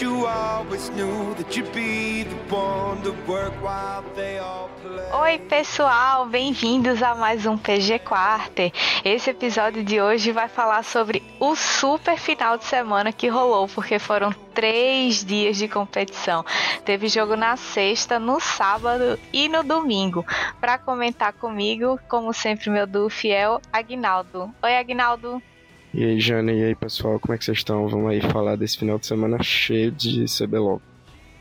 You always knew that you'd be the one to work while they all play. Oi, pessoal, bem-vindos a mais um PG Quarter. Esse episódio de hoje vai falar sobre o super final de semana que rolou, porque foram três dias de competição. Teve jogo na sexta, no sábado e no domingo. Para comentar comigo, como sempre, meu duo fiel, Agnaldo. Oi, Agnaldo. E aí, Jana, e aí, pessoal, como é que vocês estão? Vamos aí falar desse final de semana cheio de CBLOL.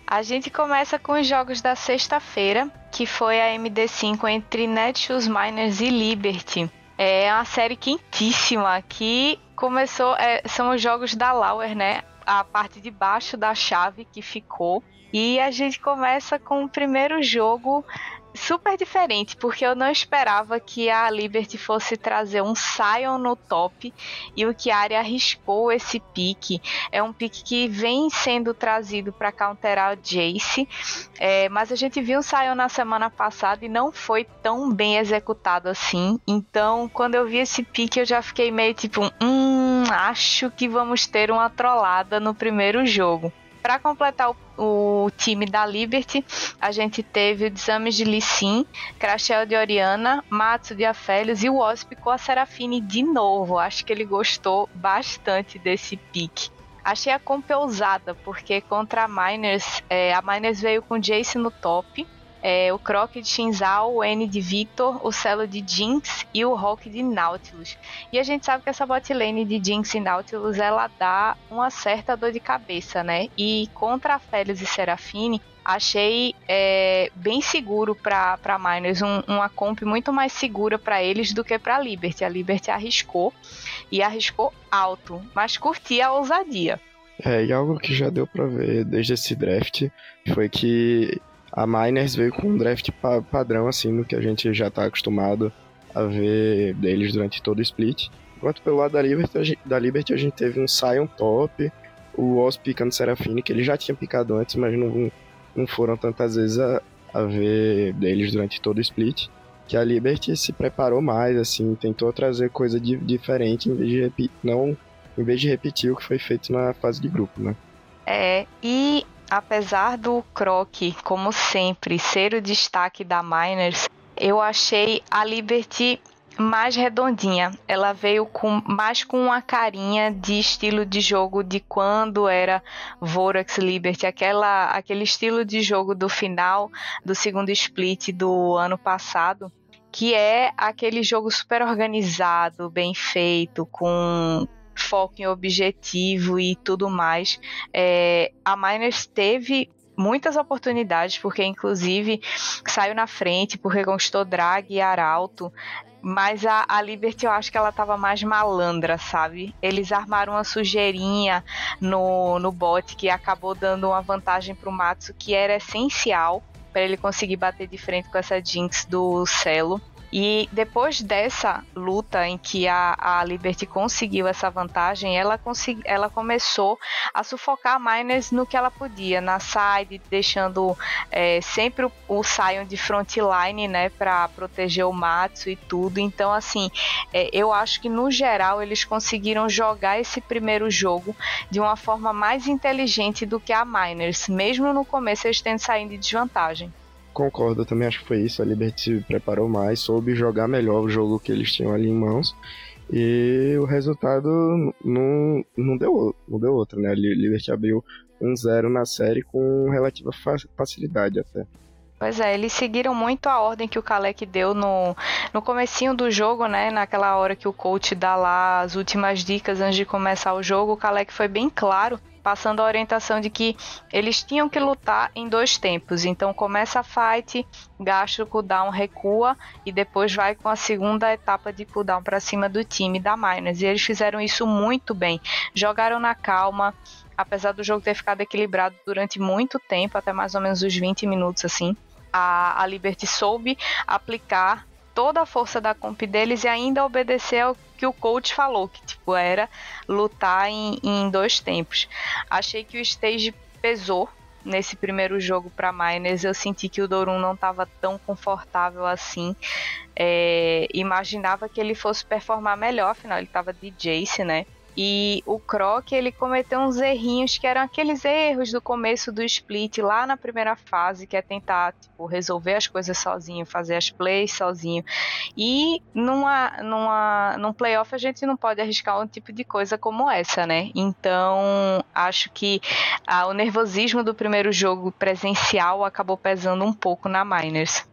A gente começa com os jogos da sexta-feira, que foi a MD5 entre Netshoes Miners e Liberty. É uma série quentíssima que começou. É, são os jogos da Lauer, né? A parte de baixo da chave que ficou. E a gente começa com o primeiro jogo super diferente, porque eu não esperava que a Liberty fosse trazer um Sion no top e o Chiari arriscou esse pique. É um pique que vem sendo trazido para counterar o Jace, é, mas a gente viu um Sion na semana passada e não foi tão bem executado assim. Então, quando eu vi esse pique, eu já fiquei meio tipo, hum, acho que vamos ter uma trollada no primeiro jogo. Para completar o, o, time da Liberty, a gente teve o Desames de Lissin, Crashel de Oriana, Matsu de Afélios e o Wasp com a Serafine de novo. Acho que ele gostou bastante desse pique. Achei a comp ousada, porque contra a Miners, é, a Miners veio com Jace no top, é, o Croc de Shinzal, o N de Victor, o Celo de Jinx e o Rock de Nautilus. E a gente sabe que essa bot lane de Jinx e Nautilus ela dá uma certa dor de cabeça, né? E contra a Félix e Serafine, achei é, bem seguro para Miners, um, uma comp muito mais segura para eles do que para Liberty. A Liberty arriscou e arriscou alto, mas curti a ousadia. É, e algo que já deu para ver desde esse draft foi que a Miners veio com um draft pa padrão, assim, no que a gente já está acostumado a ver deles durante todo o split. Enquanto pelo lado da Liberty, a gente, da Liberty, a gente teve um Sion top, o Oz picando Serafine, que ele já tinha picado antes, mas não, não foram tantas vezes a, a ver deles durante todo o split. Que a Liberty se preparou mais, assim, tentou trazer coisa de, diferente em vez de, não, em vez de repetir o que foi feito na fase de grupo, né? É, e apesar do Croc, como sempre, ser o destaque da Miners, eu achei a Liberty mais redondinha. Ela veio com mais com uma carinha de estilo de jogo de quando era Vorax Liberty, aquela aquele estilo de jogo do final do segundo split do ano passado, que é aquele jogo super organizado, bem feito, com foco em objetivo e tudo mais. É, a Miners teve muitas oportunidades, porque inclusive saiu na frente, porque conquistou Drag e Arauto. Mas a, a Liberty eu acho que ela tava mais malandra, sabe? Eles armaram uma sujeirinha no, no bot que acabou dando uma vantagem pro Matsu que era essencial para ele conseguir bater de frente com essa Jinx do Celo. E depois dessa luta em que a, a Liberty conseguiu essa vantagem, ela, consegui, ela começou a sufocar a Miners no que ela podia, na side, deixando é, sempre o, o Sion de frontline, né, para proteger o Matsu e tudo. Então, assim, é, eu acho que no geral eles conseguiram jogar esse primeiro jogo de uma forma mais inteligente do que a Miners, mesmo no começo eles tendo saído de desvantagem. Concordo, também acho que foi isso. A Liberty se preparou mais, soube jogar melhor o jogo que eles tinham ali em mãos. E o resultado não, não, deu, não deu outro, né? A Liberty abriu 1-0 na série com relativa facilidade até. Pois é, eles seguiram muito a ordem que o Kalec deu no, no comecinho do jogo, né? Naquela hora que o coach dá lá as últimas dicas antes de começar o jogo, o Kalec foi bem claro passando a orientação de que eles tinham que lutar em dois tempos. Então começa a fight, gasta o cooldown, recua e depois vai com a segunda etapa de cooldown para cima do time da Miners. E eles fizeram isso muito bem. Jogaram na calma, apesar do jogo ter ficado equilibrado durante muito tempo, até mais ou menos os 20 minutos assim. A, a Liberty soube aplicar toda a força da comp deles e ainda obedecer ao que o coach falou, que tipo era lutar em, em dois tempos. Achei que o stage pesou nesse primeiro jogo para Miners. Eu senti que o Dorun não estava tão confortável assim. É, imaginava que ele fosse performar melhor, afinal ele estava de Jace, né? E o Croc, ele cometeu uns errinhos que eram aqueles erros do começo do split, lá na primeira fase, que é tentar tipo, resolver as coisas sozinho, fazer as plays sozinho. E numa, numa, num playoff a gente não pode arriscar um tipo de coisa como essa, né? Então, acho que ah, o nervosismo do primeiro jogo presencial acabou pesando um pouco na Miners.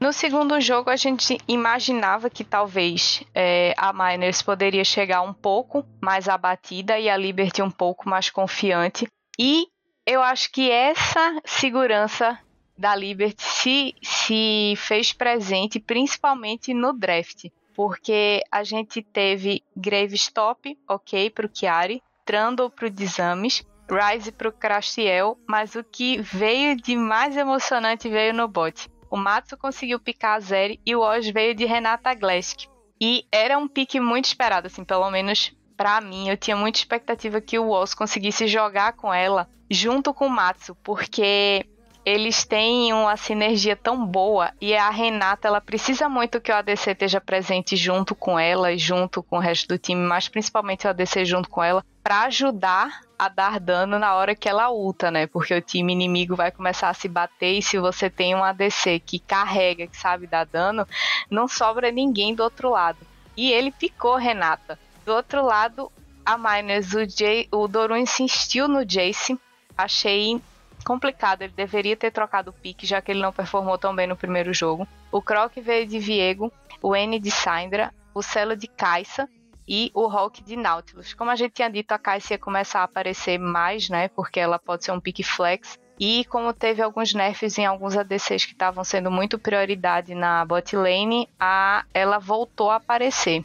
No segundo jogo, a gente imaginava que talvez é, a Miners poderia chegar um pouco mais abatida e a Liberty um pouco mais confiante. E eu acho que essa segurança da Liberty se, se fez presente principalmente no draft. Porque a gente teve Gravestop, ok, para o Chiari, Trundle para o Dizames, Rise para o Crastiel, mas o que veio de mais emocionante veio no bot o Matsu conseguiu picar a Zeri e o Oz veio de Renata Glesk. E era um pique muito esperado, assim, pelo menos para mim. Eu tinha muita expectativa que o Oz conseguisse jogar com ela junto com o Matsu, porque eles têm uma sinergia tão boa e a Renata ela precisa muito que o ADC esteja presente junto com ela e junto com o resto do time, mas principalmente o ADC junto com ela para ajudar a dar dano na hora que ela ulta, né? Porque o time inimigo vai começar a se bater e se você tem um ADC que carrega, que sabe dar dano, não sobra ninguém do outro lado. E ele picou Renata. Do outro lado, a Miners, o, Jay, o Doru insistiu no Jace. Achei complicado. Ele deveria ter trocado o pique, já que ele não performou tão bem no primeiro jogo. O Croc veio de Viego, o N de Syndra, o Celo de Caixa e o Hulk de Nautilus. Como a gente tinha dito, a Caixa ia começar a aparecer mais, né? Porque ela pode ser um pique flex. E como teve alguns nerfs em alguns ADCs que estavam sendo muito prioridade na bot lane, a, ela voltou a aparecer.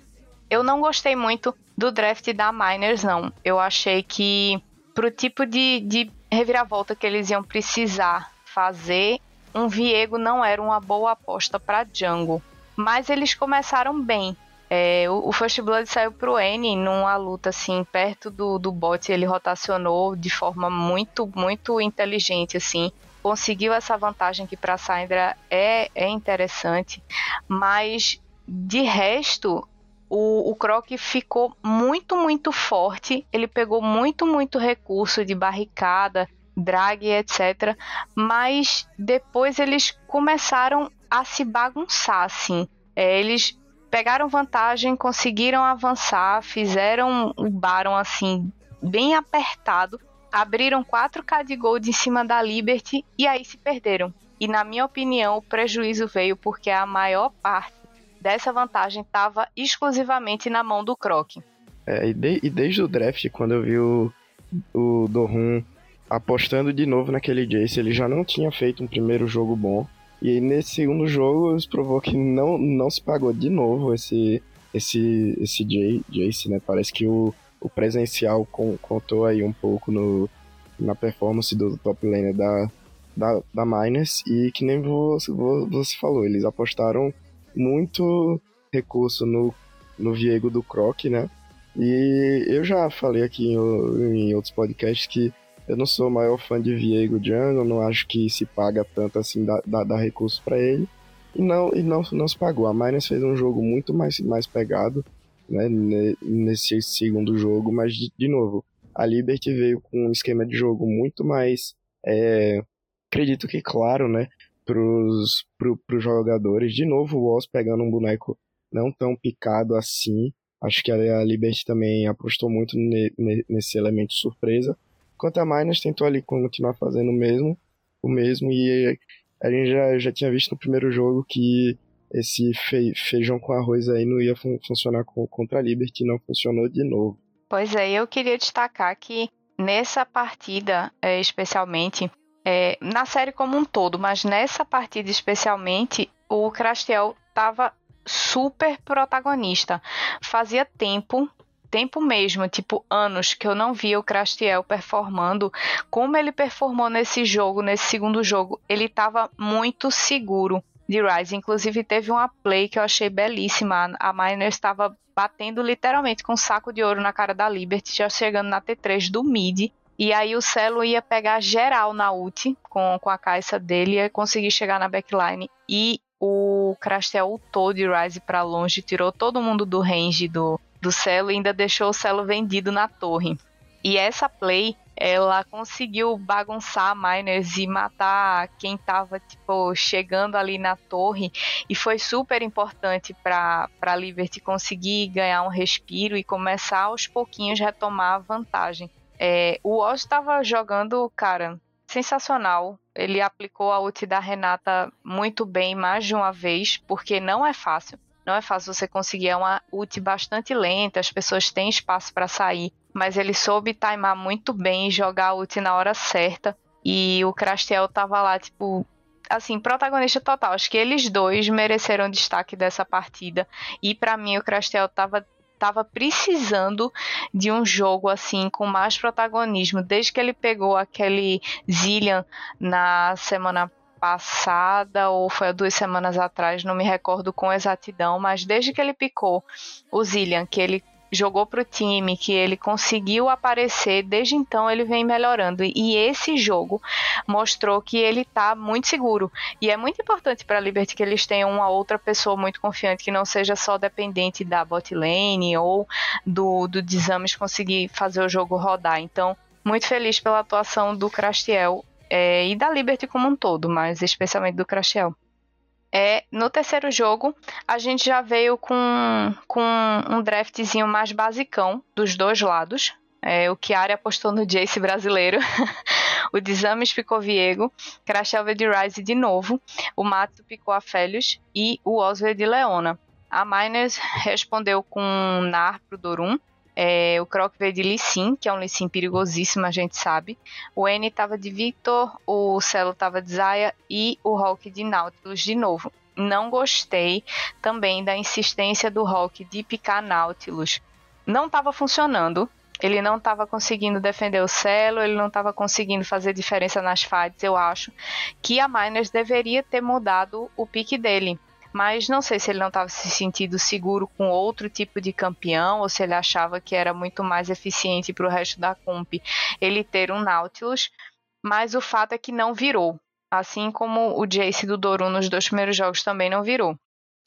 Eu não gostei muito do draft da Miners, não. Eu achei que pro tipo de, de reviravolta que eles iam precisar fazer, um Viego não era uma boa aposta para jungle. Mas eles começaram bem. É, o, o First Blood saiu pro N numa luta assim, perto do, do bot, ele rotacionou de forma muito, muito inteligente, assim. Conseguiu essa vantagem que para Syndra é, é interessante, mas de resto, o, o Croc ficou muito, muito forte. Ele pegou muito, muito recurso de barricada, drag, etc. Mas depois eles começaram a se bagunçar, assim. É, eles pegaram vantagem, conseguiram avançar, fizeram o Baron assim bem apertado, abriram 4k de gold em cima da Liberty e aí se perderam. E na minha opinião, o prejuízo veio porque a maior parte dessa vantagem estava exclusivamente na mão do Croc. É, e, de, e, desde o draft, quando eu vi o, o Dohun apostando de novo naquele Jace, ele já não tinha feito um primeiro jogo bom. E nesse segundo jogo, isso provou que não, não se pagou de novo esse, esse, esse Jace, né? Parece que o, o presencial contou aí um pouco no, na performance do top laner da, da, da Miners. E que nem você, você falou, eles apostaram muito recurso no, no Viego do Croc, né? E eu já falei aqui em, em, outros podcasts que eu não sou o maior fã de Viego Jungle, não acho que se paga tanto assim, dar da, da recurso para ele. E não, e não, não se pagou. A Miners fez um jogo muito mais, mais pegado né, nesse segundo jogo, mas de, de novo, a Liberty veio com um esquema de jogo muito mais, é, acredito que claro, né? pros, pro, pros jogadores. De novo, o Oz pegando um boneco não tão picado assim. Acho que a Liberty também apostou muito ne, ne, nesse elemento surpresa. Enquanto a Miners tentou ali continuar fazendo o mesmo, o mesmo e a gente já, já tinha visto no primeiro jogo que esse fe, feijão com arroz aí não ia fun funcionar contra a Liberty, não funcionou de novo. Pois é, eu queria destacar que nessa partida, é, especialmente, é, na série como um todo, mas nessa partida especialmente, o Crastiel estava super protagonista. Fazia tempo, tempo mesmo, tipo anos, que eu não via o Crastiel performando como ele performou nesse jogo, nesse segundo jogo. Ele estava muito seguro de Rise. Inclusive, teve uma play que eu achei belíssima. A Miner estava batendo literalmente com um saco de ouro na cara da Liberty, já chegando na T3 do mid. E aí o Celo ia pegar geral na ult com, com a caixa dele, ia conseguir chegar na backline. E o Crastel ultou de Rise para longe, tirou todo mundo do range do, do Celo e ainda deixou o Celo vendido na torre. E essa play ela conseguiu bagunçar a Miners e matar quem tava, tipo, chegando ali na torre. E foi super importante para a Liberty conseguir ganhar um respiro e começar aos pouquinhos retomar a vantagem. É, o Oz estava jogando, cara, sensacional. Ele aplicou a ult da Renata muito bem mais de uma vez, porque não é fácil. Não é fácil você conseguir é uma ult bastante lenta, as pessoas têm espaço para sair mas ele soube timar muito bem e jogar a ult na hora certa. E o Crastiel tava lá, tipo, assim, protagonista total. Acho que eles dois mereceram destaque dessa partida. E para mim o Crastiel tava tava precisando de um jogo assim com mais protagonismo desde que ele pegou aquele Zillian na semana passada ou foi duas semanas atrás, não me recordo com exatidão, mas desde que ele picou o Zillian, que ele jogou pro time, que ele conseguiu aparecer, desde então ele vem melhorando. E esse jogo mostrou que ele tá muito seguro. E é muito importante para a Liberty que eles tenham uma outra pessoa muito confiante, que não seja só dependente da bot lane ou do, do conseguir fazer o jogo rodar. Então, muito feliz pela atuação do Crastiel é, e da Liberty como um todo, mas especialmente do Crastiel. É, no terceiro jogo, a gente já veio com, com um draftzinho mais basicão dos dois lados. É, o Chiari apostou no Jace brasileiro. o Desames ficou Viego. Crashel de Rise de novo. O Mato picou a Felius. E o Oswald de Leona. A Miners respondeu com Nar pro Dorum. É, o Croc veio de Lissin, que é um Lissin perigosíssimo, a gente sabe. O N tava de Victor, o Celo tava de Zaya e o Hulk de Nautilus de novo. Não gostei também da insistência do Hulk de picar Nautilus. Não estava funcionando. Ele não estava conseguindo defender o Celo, ele não estava conseguindo fazer diferença nas fights. Eu acho que a Miners deveria ter mudado o pique dele mas não sei se ele não estava se sentindo seguro com outro tipo de campeão ou se ele achava que era muito mais eficiente para o resto da comp ele ter um Nautilus, mas o fato é que não virou, assim como o Jace do Doru nos dois primeiros jogos também não virou.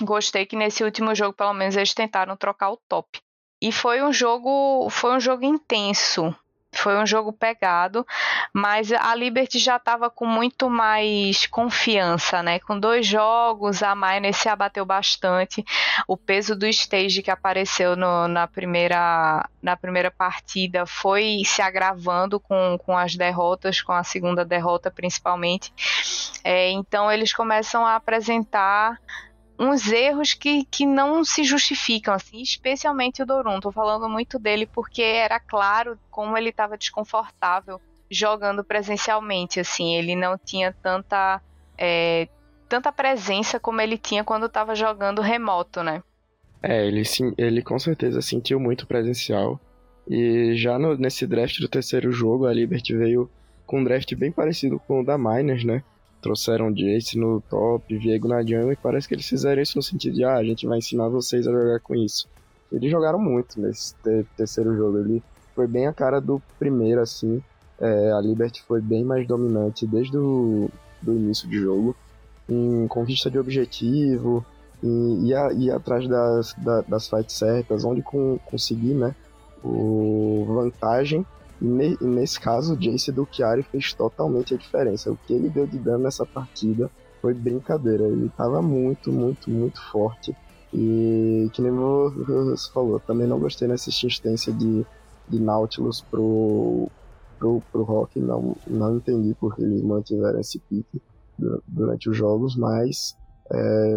Gostei que nesse último jogo pelo menos eles tentaram trocar o top. E foi um jogo, foi um jogo intenso. Foi um jogo pegado, mas a Liberty já estava com muito mais confiança, né? Com dois jogos, a Miner se abateu bastante. O peso do stage que apareceu no, na, primeira, na primeira partida foi se agravando com, com as derrotas, com a segunda derrota principalmente. É, então eles começam a apresentar uns erros que, que não se justificam, assim, especialmente o Dorum. Tô falando muito dele porque era claro como ele estava desconfortável jogando presencialmente, assim, ele não tinha tanta é, tanta presença como ele tinha quando estava jogando remoto, né? É, ele, sim, ele com certeza sentiu muito presencial. E já no, nesse draft do terceiro jogo, a Liberty veio com um draft bem parecido com o da Miners, né? Trouxeram Jace no top, Viego na jungle, e parece que eles fizeram isso no sentido de, ah, a gente vai ensinar vocês a jogar com isso. Eles jogaram muito nesse terceiro jogo, ele foi bem a cara do primeiro, assim, é, a Liberty foi bem mais dominante desde o do início de jogo, em conquista de objetivo, e ir, atrás das, das, das fights certas, onde com, conseguir, né, o vantagem e, nesse caso, o Jace do Chiari fez totalmente a diferença. O que ele deu de dano nessa partida foi brincadeira. Ele estava muito, muito, muito forte. E que nem você falou, também não gostei nessa insistência de, de Nautilus pro, pro, pro Rock. Não, não entendi porque eles mantiveram esse pique durante os jogos, mas é,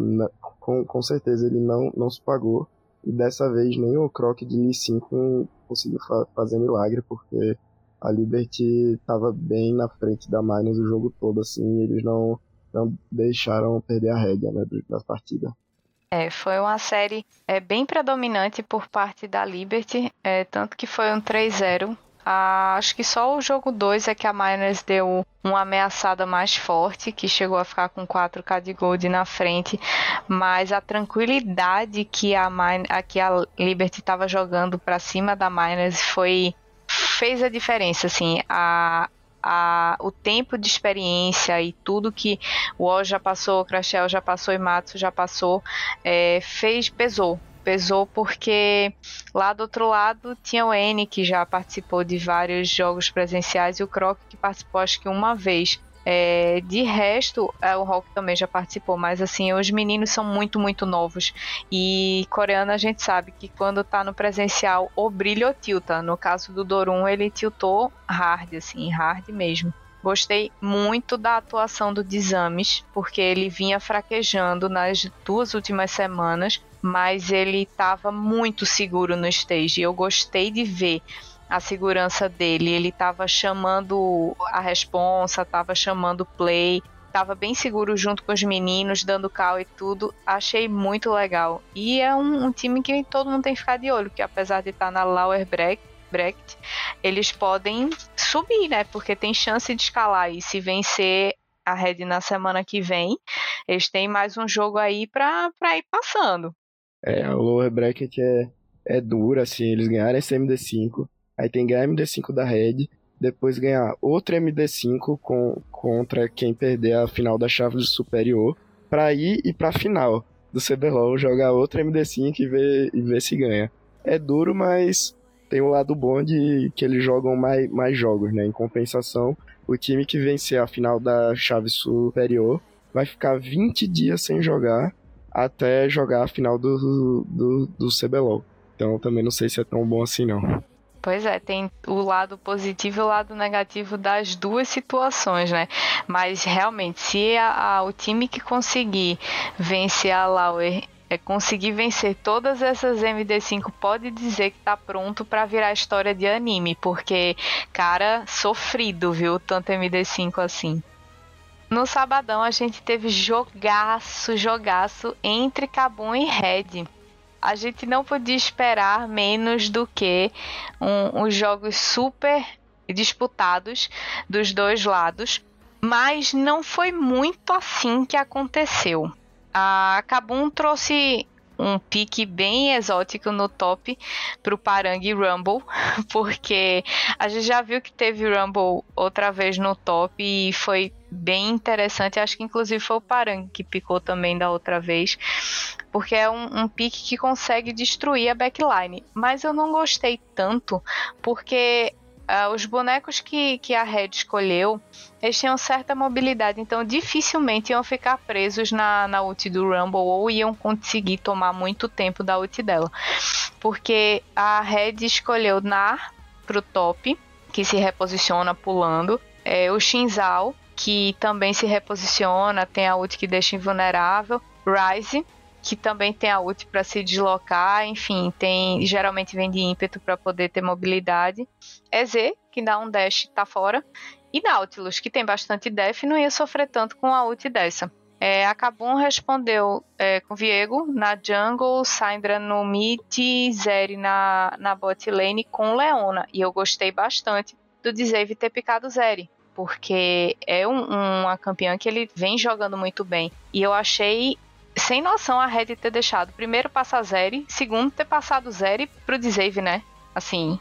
com, com certeza ele não, não se pagou. E dessa vez nem o Croc de Lee 5 conseguiu fa fazer milagre, porque a Liberty estava bem na frente da Miners o jogo todo, assim, eles não, não deixaram perder a rédea né, da partida. É, foi uma série é, bem predominante por parte da Liberty, é, tanto que foi um 3-0 ah, acho que só o jogo 2 é que a Miners deu uma ameaçada mais forte, que chegou a ficar com 4k de gold na frente, mas a tranquilidade que a, Min que a Liberty estava jogando para cima da Miners foi fez a diferença, assim, a, a, o tempo de experiência e tudo que o Oz já passou, o Crashel já passou e Matsu já passou, é, fez, pesou. Pesou porque lá do outro lado tinha o N que já participou de vários jogos presenciais e o Croc que participou acho que uma vez. É, de resto, é, o Rock também já participou, mas assim, os meninos são muito, muito novos. E coreano a gente sabe que quando tá no presencial, o brilho tilta. No caso do Dorum, ele tiltou hard, assim, hard mesmo. Gostei muito da atuação do Desames, porque ele vinha fraquejando nas duas últimas semanas, mas ele estava muito seguro no stage. Eu gostei de ver a segurança dele. Ele estava chamando a responsa, estava chamando play, estava bem seguro junto com os meninos, dando cal e tudo. Achei muito legal. E é um, um time que todo mundo tem que ficar de olho, que apesar de estar tá na lower bracket, bracket, eles podem subir, né? Porque tem chance de escalar e se vencer a Red na semana que vem, eles têm mais um jogo aí para ir passando. É, o lower bracket é, é duro, assim, eles ganharam esse MD5, Aí tem ganhar MD5 da Red, depois ganhar outro MD5 com, contra quem perder a final da chave superior, para ir e pra final do CBLOL, jogar outro MD5 e ver, e ver se ganha. É duro, mas tem um lado bom de que eles jogam mais, mais jogos, né? Em compensação, o time que vencer a final da chave superior vai ficar 20 dias sem jogar até jogar a final do, do, do CBLOL. Então também não sei se é tão bom assim não. Pois é, tem o lado positivo e o lado negativo das duas situações, né? Mas realmente, se a, a, o time que conseguir vencer a Lauer é conseguir vencer todas essas MD5 pode dizer que tá pronto para virar história de anime, porque cara, sofrido, viu, tanto MD5 assim. No sabadão a gente teve jogaço, jogaço entre Kabum e Red a gente não podia esperar menos do que um, uns jogos super disputados dos dois lados, mas não foi muito assim que aconteceu. A Kabum trouxe um pique bem exótico no top pro Parang Rumble, porque a gente já viu que teve Rumble outra vez no top e foi bem interessante. Acho que inclusive foi o Parang que picou também da outra vez, porque é um, um pique que consegue destruir a backline. Mas eu não gostei tanto, porque Uh, os bonecos que, que a Red escolheu, eles tinham certa mobilidade, então dificilmente iam ficar presos na, na ult do Rumble ou iam conseguir tomar muito tempo da ult dela. Porque a Red escolheu Nar pro top, que se reposiciona pulando, é, o Shinzal, que também se reposiciona, tem a ult que deixa invulnerável, Ryze, que também tem a ult para se deslocar, enfim, tem geralmente vem de ímpeto para poder ter mobilidade. EZ, que dá um dash, tá fora. E Nautilus, que tem bastante def, não ia sofrer tanto com a ult dessa. É, a Kabum respondeu é, com Viego na jungle, Syndra no mid, Zeri na, na bot lane com Leona. E eu gostei bastante do Dzave ter picado Zeri, porque é um, uma campeã que ele vem jogando muito bem. E eu achei sem noção a Red ter deixado primeiro passar Zeri, segundo ter passado Zeri pro Dzave, né? Assim.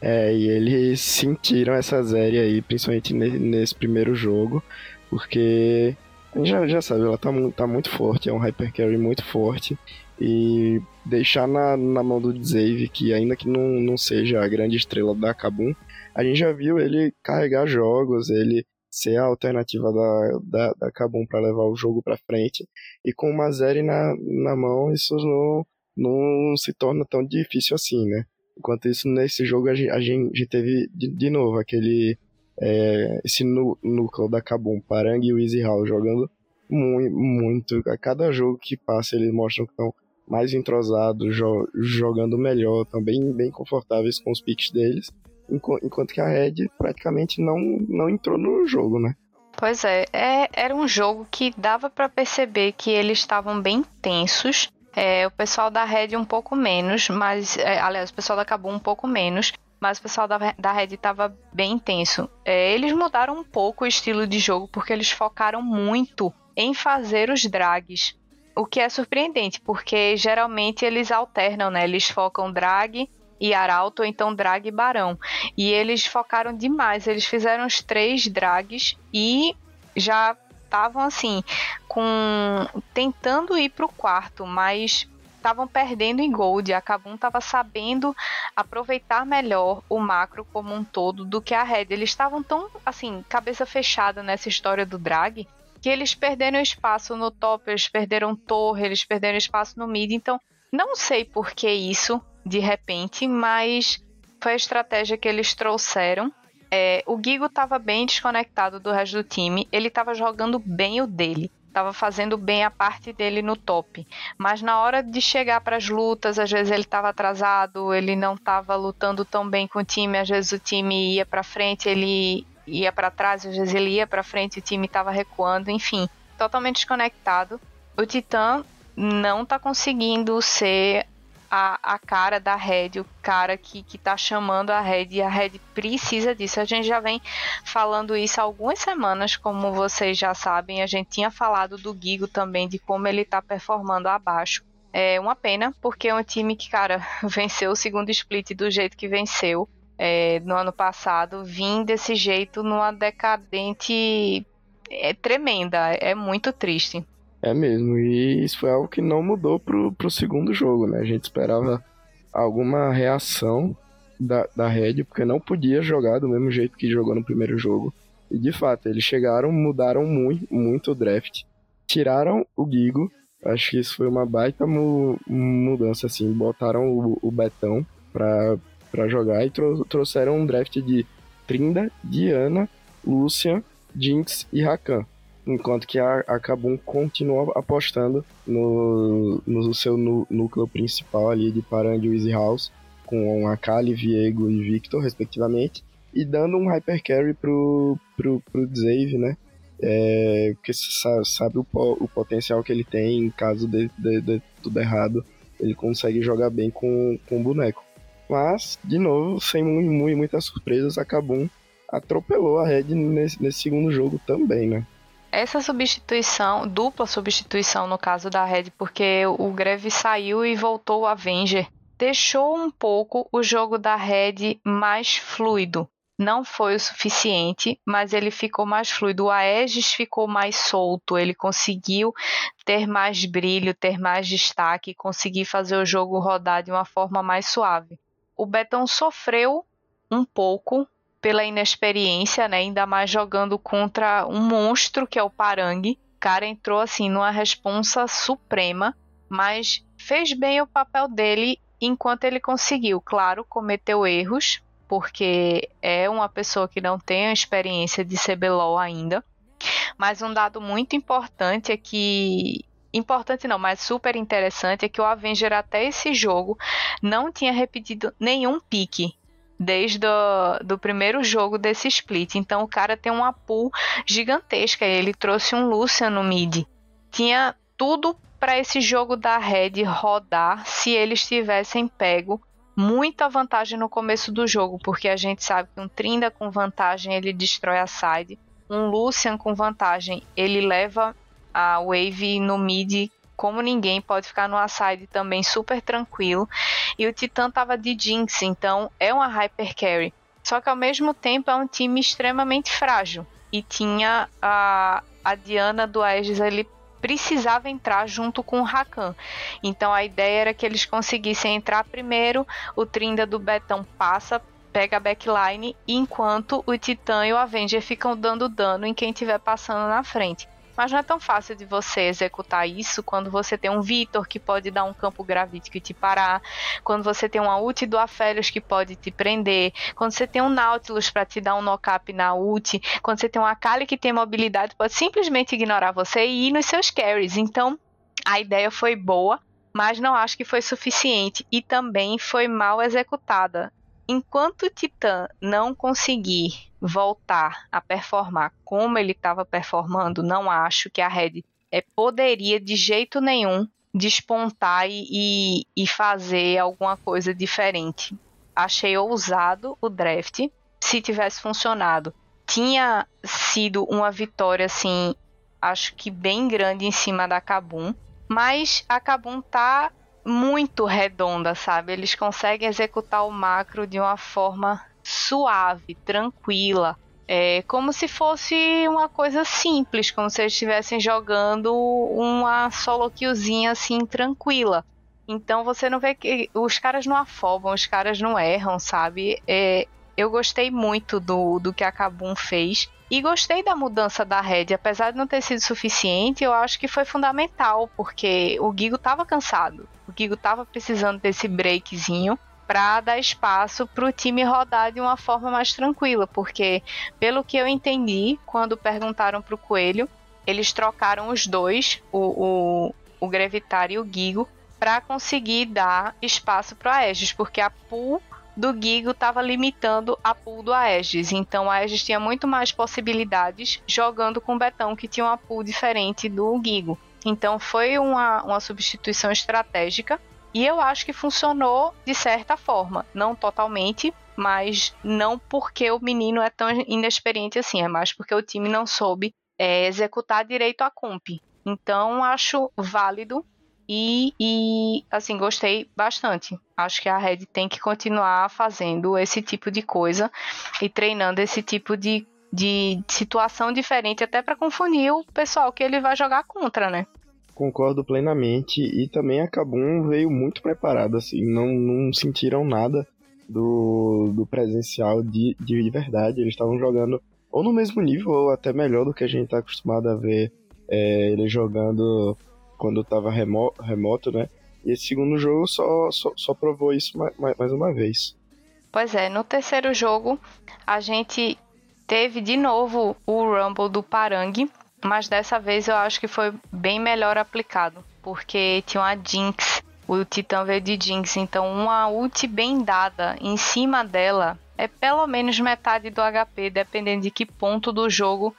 É, e eles sentiram essa Zeri aí, principalmente nesse primeiro jogo, porque a gente já, já sabe, ela tá, tá muito forte, é um Hyper Carry muito forte, e deixar na, na mão do Dzave, que ainda que não, não seja a grande estrela da Kabum, a gente já viu ele carregar jogos, ele ser a alternativa da, da, da Kabum para levar o jogo para frente. E com uma Zeri na, na mão, isso não, não se torna tão difícil assim, né? Enquanto isso, nesse jogo a gente, a gente teve de, de novo aquele. É, esse núcleo da Kabum, Parang e o Easy Hall jogando muito, muito. A cada jogo que passa, eles mostram que estão mais entrosados, jo jogando melhor, também bem confortáveis com os picks deles enquanto que a Red praticamente não, não entrou no jogo, né? Pois é, é era um jogo que dava para perceber que eles estavam bem tensos. É, o pessoal da Red um pouco menos, mas é, aliás, o pessoal da Cabo um pouco menos, mas o pessoal da, da Red estava bem intenso. É, eles mudaram um pouco o estilo de jogo porque eles focaram muito em fazer os drags. O que é surpreendente, porque geralmente eles alternam, né? Eles focam drag e Arauto, então Drag e Barão. E eles focaram demais, eles fizeram os três drags e já estavam assim, com tentando ir para o quarto, mas estavam perdendo em gold. A Kabum estava sabendo aproveitar melhor o macro como um todo do que a Red. Eles estavam tão assim, cabeça fechada nessa história do drag, que eles perderam espaço no top, eles perderam torre, eles perderam espaço no mid. Então, não sei por que isso de repente, mas foi a estratégia que eles trouxeram. É, o Gigo estava bem desconectado do resto do time, ele estava jogando bem o dele, estava fazendo bem a parte dele no top, mas na hora de chegar para as lutas, às vezes ele estava atrasado, ele não estava lutando tão bem com o time, às vezes o time ia para frente, ele ia para trás, às vezes ele ia para frente, o time estava recuando, enfim, totalmente desconectado. O Titã não está conseguindo ser a, a cara da Red, o cara que, que tá chamando a Red, e a Red precisa disso. A gente já vem falando isso há algumas semanas, como vocês já sabem. A gente tinha falado do Gigo também, de como ele tá performando abaixo. É uma pena, porque é um time que, cara, venceu o segundo split do jeito que venceu é, no ano passado, vim desse jeito numa decadente é, tremenda. É muito triste. É mesmo, e isso foi algo que não mudou pro, pro segundo jogo, né? A gente esperava alguma reação da, da Red, porque não podia jogar do mesmo jeito que jogou no primeiro jogo. E de fato, eles chegaram, mudaram muito, muito o draft, tiraram o Gigo, acho que isso foi uma baita mu mudança, assim, botaram o, o Betão pra, pra jogar e tro trouxeram um draft de Trinda, Diana, Lúcia, Jinx e Rakan enquanto que a, Kabum continua apostando no, no seu núcleo principal ali de Parang e Easy House, com Akali, Viego e Victor, respectivamente, e dando um hyper carry pro, pro, pro Zave, né? É, porque sabe, sabe o, o, potencial que ele tem em caso de, de, de, tudo errado, ele consegue jogar bem com, com o boneco. Mas, de novo, sem muito, muitas surpresas, a Kabum atropelou a Red nesse, nesse segundo jogo também, né? Essa substituição, dupla substituição no caso da Red, porque o Greve saiu e voltou o Avenger, deixou um pouco o jogo da Red mais fluido. Não foi o suficiente, mas ele ficou mais fluido. O Aegis ficou mais solto, ele conseguiu ter mais brilho, ter mais destaque, conseguir fazer o jogo rodar de uma forma mais suave. O Betão sofreu um pouco pela inexperiência, né? Ainda mais jogando contra um monstro que é o Parang. O cara entrou assim numa responsa suprema, mas fez bem o papel dele enquanto ele conseguiu. Claro, cometeu erros, porque é uma pessoa que não tem a experiência de CBLOL ainda. Mas um dado muito importante é que importante não, mas super interessante é que o Avenger até esse jogo não tinha repetido nenhum pique desde o do primeiro jogo desse split. Então o cara tem uma pool gigantesca. Ele trouxe um Lucian no mid. Tinha tudo para esse jogo da Red rodar se eles tivessem pego muita vantagem no começo do jogo, porque a gente sabe que um Trinda com vantagem ele destrói a side, um Lucian com vantagem ele leva a wave no mid como ninguém, pode ficar no Aside também super tranquilo. E o Titã tava de Jinx, então é uma Hyper Carry. Só que ao mesmo tempo é um time extremamente frágil. E tinha a, a Diana do Aegis, ele precisava entrar junto com o Rakan. Então a ideia era que eles conseguissem entrar primeiro, o Trinda do Betão passa, pega a backline, enquanto o Titã e o Avenger ficam dando dano em quem estiver passando na frente. Mas não é tão fácil de você executar isso quando você tem um Vitor que pode dar um campo gravítico e te parar, quando você tem uma ult do Aphelios que pode te prender, quando você tem um Nautilus para te dar um knock-up na ult, quando você tem um Akali que tem mobilidade, pode simplesmente ignorar você e ir nos seus carries. Então, a ideia foi boa, mas não acho que foi suficiente e também foi mal executada. Enquanto o Titã não conseguir voltar a performar como ele estava performando, não acho que a Red é, poderia de jeito nenhum despontar e, e fazer alguma coisa diferente. Achei ousado o draft. Se tivesse funcionado, tinha sido uma vitória assim, acho que bem grande em cima da Kabum, mas a Kabum tá muito redonda, sabe? Eles conseguem executar o macro de uma forma suave, tranquila. É como se fosse uma coisa simples, como se eles estivessem jogando uma solo assim tranquila. Então você não vê que os caras não afobam, os caras não erram, sabe? É, eu gostei muito do, do que a Kabum fez. E gostei da mudança da Red, apesar de não ter sido suficiente, eu acho que foi fundamental, porque o Gigo estava cansado. O Gigo estava precisando desse breakzinho para dar espaço para o time rodar de uma forma mais tranquila, porque pelo que eu entendi, quando perguntaram para o Coelho, eles trocaram os dois, o, o, o Grevitar e o Gigo, para conseguir dar espaço para Aegis, porque a pool do Gigo estava limitando a pool do Aegis. Então a Aegis tinha muito mais possibilidades jogando com o Betão, que tinha uma pool diferente do Gigo. Então foi uma, uma substituição estratégica e eu acho que funcionou de certa forma. Não totalmente, mas não porque o menino é tão inexperiente assim, é mais porque o time não soube é, executar direito a comp. Então acho válido e, e, assim, gostei bastante. Acho que a Red tem que continuar fazendo esse tipo de coisa e treinando esse tipo de, de situação diferente, até para confundir o pessoal que ele vai jogar contra, né? Concordo plenamente. E também a Kabum veio muito preparada, assim, não, não sentiram nada do, do presencial de, de verdade. Eles estavam jogando ou no mesmo nível, ou até melhor do que a gente está acostumado a ver é, eles jogando quando estava remo remoto, né? E esse segundo jogo só, só, só provou isso mais, mais uma vez. Pois é, no terceiro jogo a gente teve de novo o Rumble do Parangue, mas dessa vez eu acho que foi bem melhor aplicado, porque tinha uma Jinx, o Titã veio de Jinx, então uma ult bem dada em cima dela é pelo menos metade do HP, dependendo de que ponto do jogo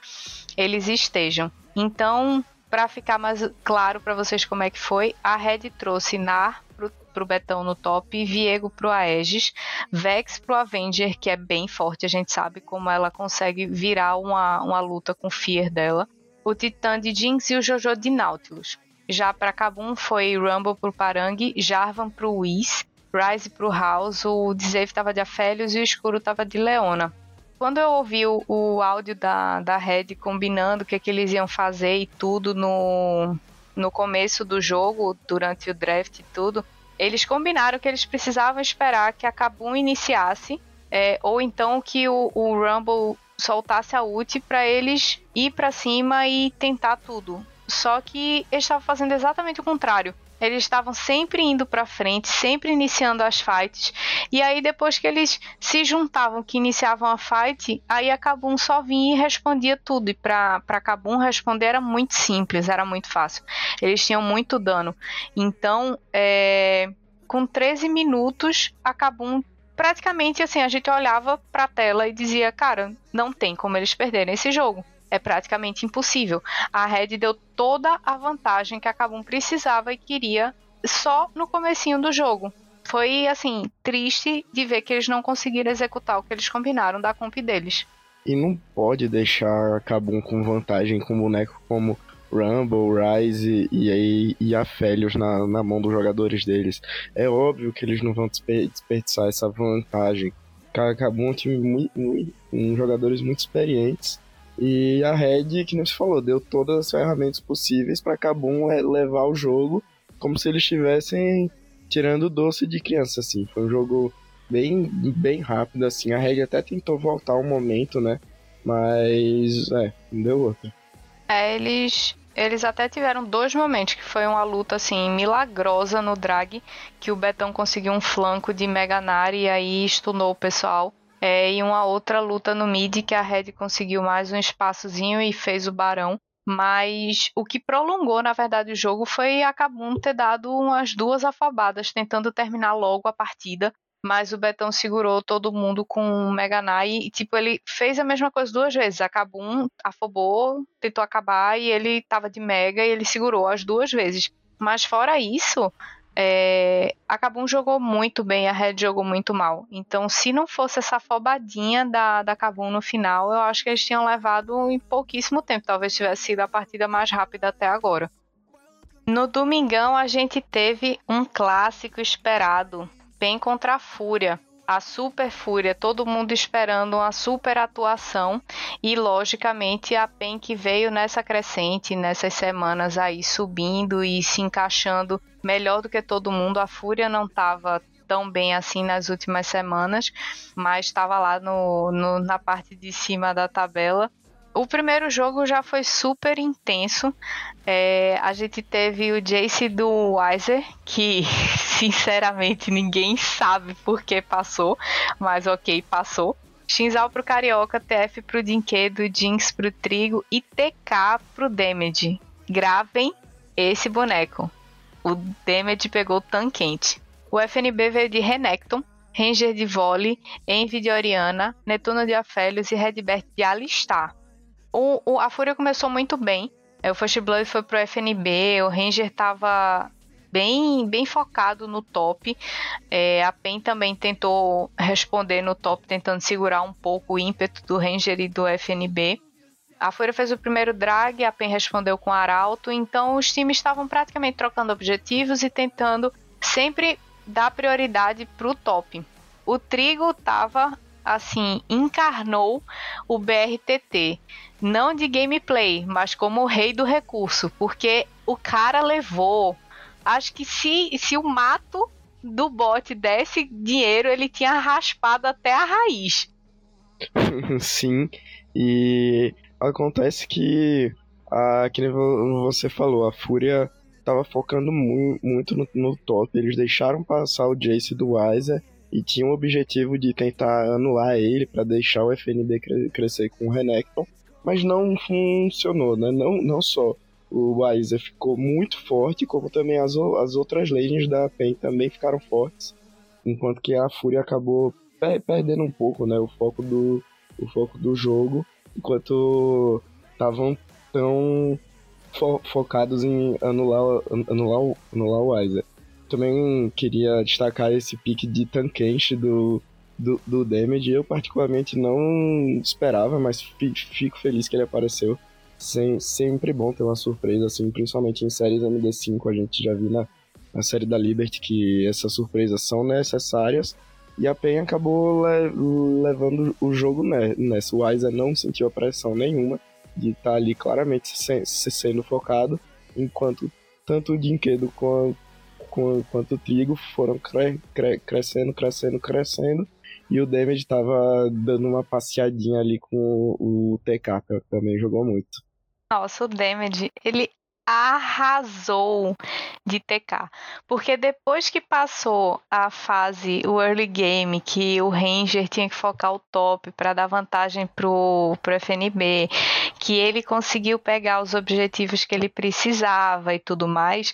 eles estejam. Então, para ficar mais claro para vocês como é que foi, a Red trouxe Nar pro, pro Betão no top, Viego pro Aegis, Vex pro Avenger, que é bem forte, a gente sabe como ela consegue virar uma, uma luta com Fear dela, o Titã de Jinx e o Jojo de Nautilus. Já para Kabum foi Rumble pro Parang, Jarvan pro Whis, Rise pro House, o Dzeve tava de Afélios e o Escuro tava de Leona quando eu ouvi o, o áudio da, da Red combinando o que, é que eles iam fazer e tudo no, no começo do jogo, durante o draft e tudo, eles combinaram que eles precisavam esperar que a Kabum iniciasse, é, ou então que o, o Rumble soltasse a ult para eles ir para cima e tentar tudo. Só que eles estavam fazendo exatamente o contrário. Eles estavam sempre indo para frente, sempre iniciando as fights. E aí depois que eles se juntavam, que iniciavam a fight, aí a Kabum só vinha e respondia tudo. E para para Kabum responder era muito simples, era muito fácil. Eles tinham muito dano. Então, é, com 13 minutos, a Kabum praticamente assim, a gente olhava para a tela e dizia, cara, não tem como eles perderem esse jogo é praticamente impossível. A Red deu toda a vantagem que a Kabum precisava e queria só no comecinho do jogo. Foi assim, triste de ver que eles não conseguiram executar o que eles combinaram da comp deles. E não pode deixar a Kabum com vantagem com boneco como Rumble, Rise e aí e Aphelios na, na mão dos jogadores deles. É óbvio que eles não vão desperdiçar essa vantagem. A Kabum é um time muito, muito, com jogadores muito experientes e a Red, que não se falou, deu todas as ferramentas possíveis para Kabum levar o jogo como se eles estivessem tirando doce de criança, assim. Foi um jogo bem, bem rápido, assim. A Red até tentou voltar um momento, né? Mas, é, não deu outra. É, eles, eles até tiveram dois momentos, que foi uma luta, assim, milagrosa no drag, que o Betão conseguiu um flanco de Meganar e aí stunou o pessoal. É, e uma outra luta no mid que a Red conseguiu mais um espaçozinho e fez o Barão. Mas o que prolongou, na verdade, o jogo foi a Kabum ter dado umas duas afobadas, tentando terminar logo a partida. Mas o Betão segurou todo mundo com o Meganai e, tipo, ele fez a mesma coisa duas vezes. A Kabum afobou, tentou acabar e ele tava de Mega e ele segurou as duas vezes. Mas fora isso, é, a Kabum jogou muito bem, a Red jogou muito mal. Então, se não fosse essa afobadinha da, da Kabum no final, eu acho que eles tinham levado em pouquíssimo tempo. Talvez tivesse sido a partida mais rápida até agora. No domingão a gente teve um clássico esperado, bem contra a Fúria. A Super Fúria, todo mundo esperando uma super atuação e logicamente a PEN que veio nessa crescente, nessas semanas aí subindo e se encaixando melhor do que todo mundo. A Fúria não estava tão bem assim nas últimas semanas, mas estava lá no, no, na parte de cima da tabela o primeiro jogo já foi super intenso. É, a gente teve o Jace do Weiser, que sinceramente ninguém sabe por que passou, mas ok, passou. Shinzal pro Carioca, TF pro Dinquedo, Jinx pro Trigo e TK pro Damage. Gravem esse boneco. O Damage pegou tão quente. O FNB veio de Renekton, Ranger de Volley, Envy de Oriana, Netuno de Afélios e Redbert de Alistar. O, o, a Fúria começou muito bem. É, o First Blood foi pro FNB, o Ranger tava bem, bem focado no top. É, a PEN também tentou responder no top, tentando segurar um pouco o ímpeto do Ranger e do FNB. A Fúria fez o primeiro drag, a PEN respondeu com Arauto, então os times estavam praticamente trocando objetivos e tentando sempre dar prioridade pro top. O Trigo tava assim, encarnou o BRTT não de gameplay, mas como o rei do recurso, porque o cara levou. Acho que se, se o mato do bot desse dinheiro, ele tinha raspado até a raiz. Sim, e acontece que, a, que você falou, a Fúria estava focando mu muito no, no, top. Eles deixaram passar o Jace do Weiser e tinham o objetivo de tentar anular ele para deixar o FNB cre crescer com o Renekton mas não funcionou, né? Não, não só o Aiza ficou muito forte, como também as, as outras legends da PEN também ficaram fortes, enquanto que a Fúria acabou per perdendo um pouco, né? O foco do, o foco do jogo, enquanto estavam tão fo focados em anular, anular, anular o Aiza. Também queria destacar esse pique de Tankenshi do do, do Damage. Eu, particularmente, não esperava, mas fico feliz que ele apareceu. Sem, sempre bom ter uma surpresa, assim, principalmente em séries MD5. A gente já viu na, na série da Liberty que essas surpresas são necessárias. E a PEN acabou le, levando o jogo nessa. O Aiza não sentiu a pressão nenhuma de estar tá ali claramente se, se sendo focado, enquanto tanto o Dinquedo quanto, o Trigo foram cre, cre, crescendo, crescendo, crescendo e o Damage tava dando uma passeadinha ali com o, o TK, que também jogou muito. Nossa, o Damage, ele arrasou de TK. Porque depois que passou a fase, o early game, que o Ranger tinha que focar o top para dar vantagem pro, pro FNB, que ele conseguiu pegar os objetivos que ele precisava e tudo mais,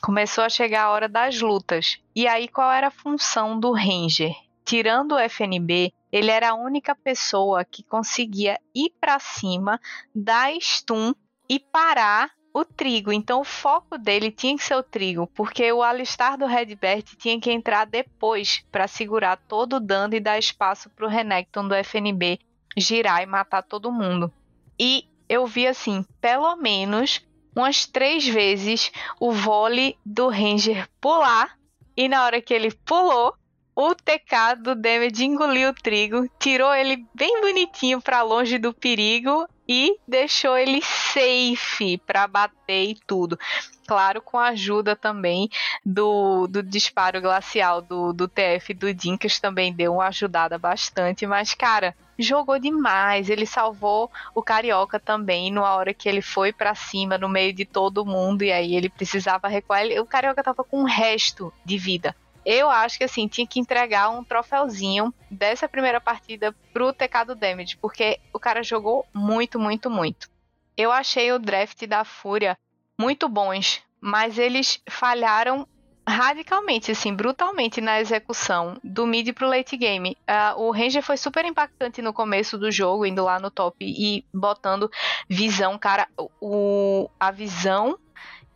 começou a chegar a hora das lutas. E aí qual era a função do Ranger? Tirando o FNB, ele era a única pessoa que conseguia ir para cima, dar stun e parar o trigo. Então o foco dele tinha que ser o trigo, porque o alistar do Redbert tinha que entrar depois para segurar todo o dano e dar espaço para o Renekton do FNB girar e matar todo mundo. E eu vi assim, pelo menos umas três vezes o vôlei do Ranger pular. E na hora que ele pulou, o TK do Damage engoliu o trigo, tirou ele bem bonitinho para longe do perigo e deixou ele safe para bater e tudo. Claro, com a ajuda também do, do disparo glacial do, do TF do Dinkas também deu uma ajudada bastante, mas cara, jogou demais. Ele salvou o Carioca também numa hora que ele foi para cima no meio de todo mundo e aí ele precisava recuar. o Carioca tava com o resto de vida eu acho que assim, tinha que entregar um troféuzinho dessa primeira partida pro TK do Damage, porque o cara jogou muito, muito, muito. Eu achei o draft da Fúria muito bons, mas eles falharam radicalmente, assim, brutalmente na execução do mid pro late game. Uh, o Ranger foi super impactante no começo do jogo, indo lá no top e botando visão, cara, o, a visão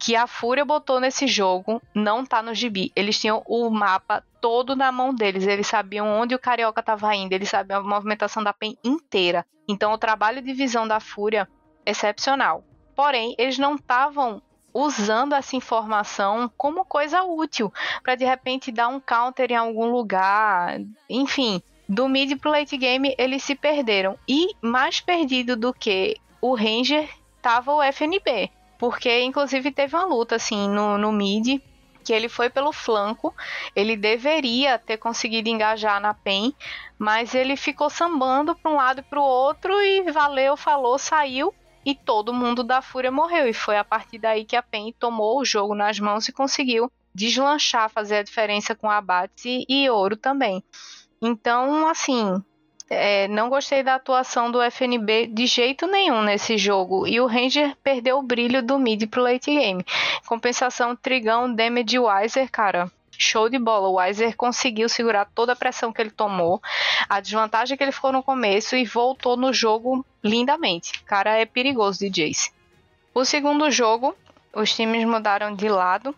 que a Fúria botou nesse jogo não tá no gibi. Eles tinham o mapa todo na mão deles. Eles sabiam onde o Carioca tava indo, eles sabiam a movimentação da PEN inteira. Então o trabalho de visão da Fúria excepcional. Porém, eles não estavam usando essa informação como coisa útil, para de repente dar um counter em algum lugar, enfim. Do mid pro late game eles se perderam. E mais perdido do que o Ranger tava o FNB. Porque inclusive teve uma luta assim no, no mid que ele foi pelo flanco, ele deveria ter conseguido engajar na PEN, mas ele ficou sambando para um lado e para o outro e valeu, falou, saiu e todo mundo da Fúria morreu. E foi a partir daí que a PEN tomou o jogo nas mãos e conseguiu deslanchar, fazer a diferença com abates e, e ouro também. Então, assim, é, não gostei da atuação do FNB de jeito nenhum nesse jogo. E o Ranger perdeu o brilho do mid pro late game. Compensação, Trigão, Damage Wiser, cara. Show de bola. O Weiser conseguiu segurar toda a pressão que ele tomou, a desvantagem que ele ficou no começo e voltou no jogo lindamente. Cara, é perigoso de Jace. O segundo jogo, os times mudaram de lado.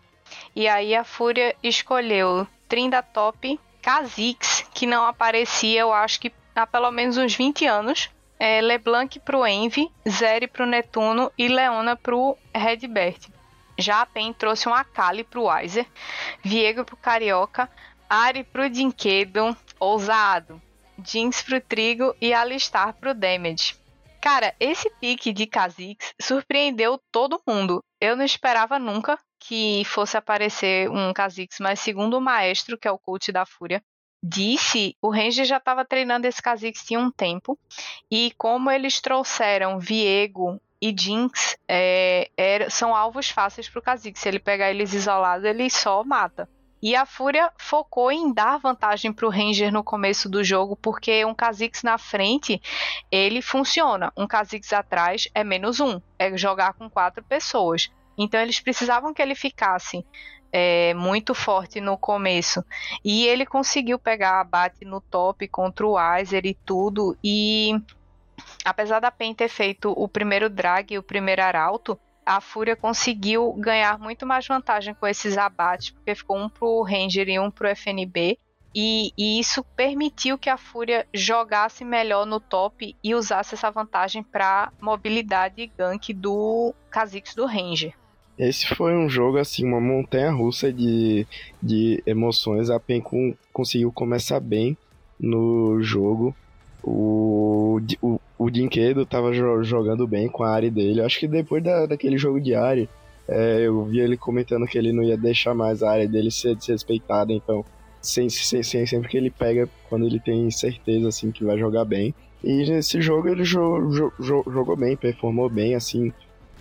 E aí a Fúria escolheu Trinda Top, Kha'Zix, que não aparecia, eu acho que há pelo menos uns 20 anos. É, LeBlanc pro Envy, Zeri pro Netuno e Leona pro Redbert. Já a PEN trouxe um Akali pro Weiser, Viego pro Carioca, Ari pro Dinquedo, ousado, Jinx pro Trigo e Alistar pro Damage. Cara, esse pique de Kha'Zix surpreendeu todo mundo. Eu não esperava nunca que fosse aparecer um Kha'Zix, mas segundo o maestro, que é o coach da Fúria, disse, o Ranger já estava treinando esse Kha'Zix tinha um tempo. E como eles trouxeram Viego e Jinx, é, é, são alvos fáceis para o Kha'Zix. Se ele pegar eles isolados, ele só mata. E a Fúria focou em dar vantagem para o Ranger no começo do jogo, porque um Kha'Zix na frente, ele funciona. Um Kha'Zix atrás é menos um, é jogar com quatro pessoas. Então eles precisavam que ele ficasse é, muito forte no começo. E ele conseguiu pegar abate no top contra o Weiser e tudo. E apesar da PEN ter feito o primeiro drag e o primeiro arauto, a Fúria conseguiu ganhar muito mais vantagem com esses abates, porque ficou um pro Ranger e um pro FNB. E, e, isso permitiu que a Fúria jogasse melhor no top e usasse essa vantagem para mobilidade e gank do Kha'Zix do Ranger. Esse foi um jogo, assim, uma montanha russa de, de emoções. A PEN com, conseguiu começar bem no jogo. O, o, o Dinquedo tava jogando bem com a área dele. Acho que depois da, daquele jogo de área, é, eu vi ele comentando que ele não ia deixar mais a área dele ser desrespeitada. Então, sem, sem, sem, sempre que ele pega, quando ele tem certeza assim que vai jogar bem. E nesse jogo ele jo, jo, jo, jogou bem, performou bem, assim,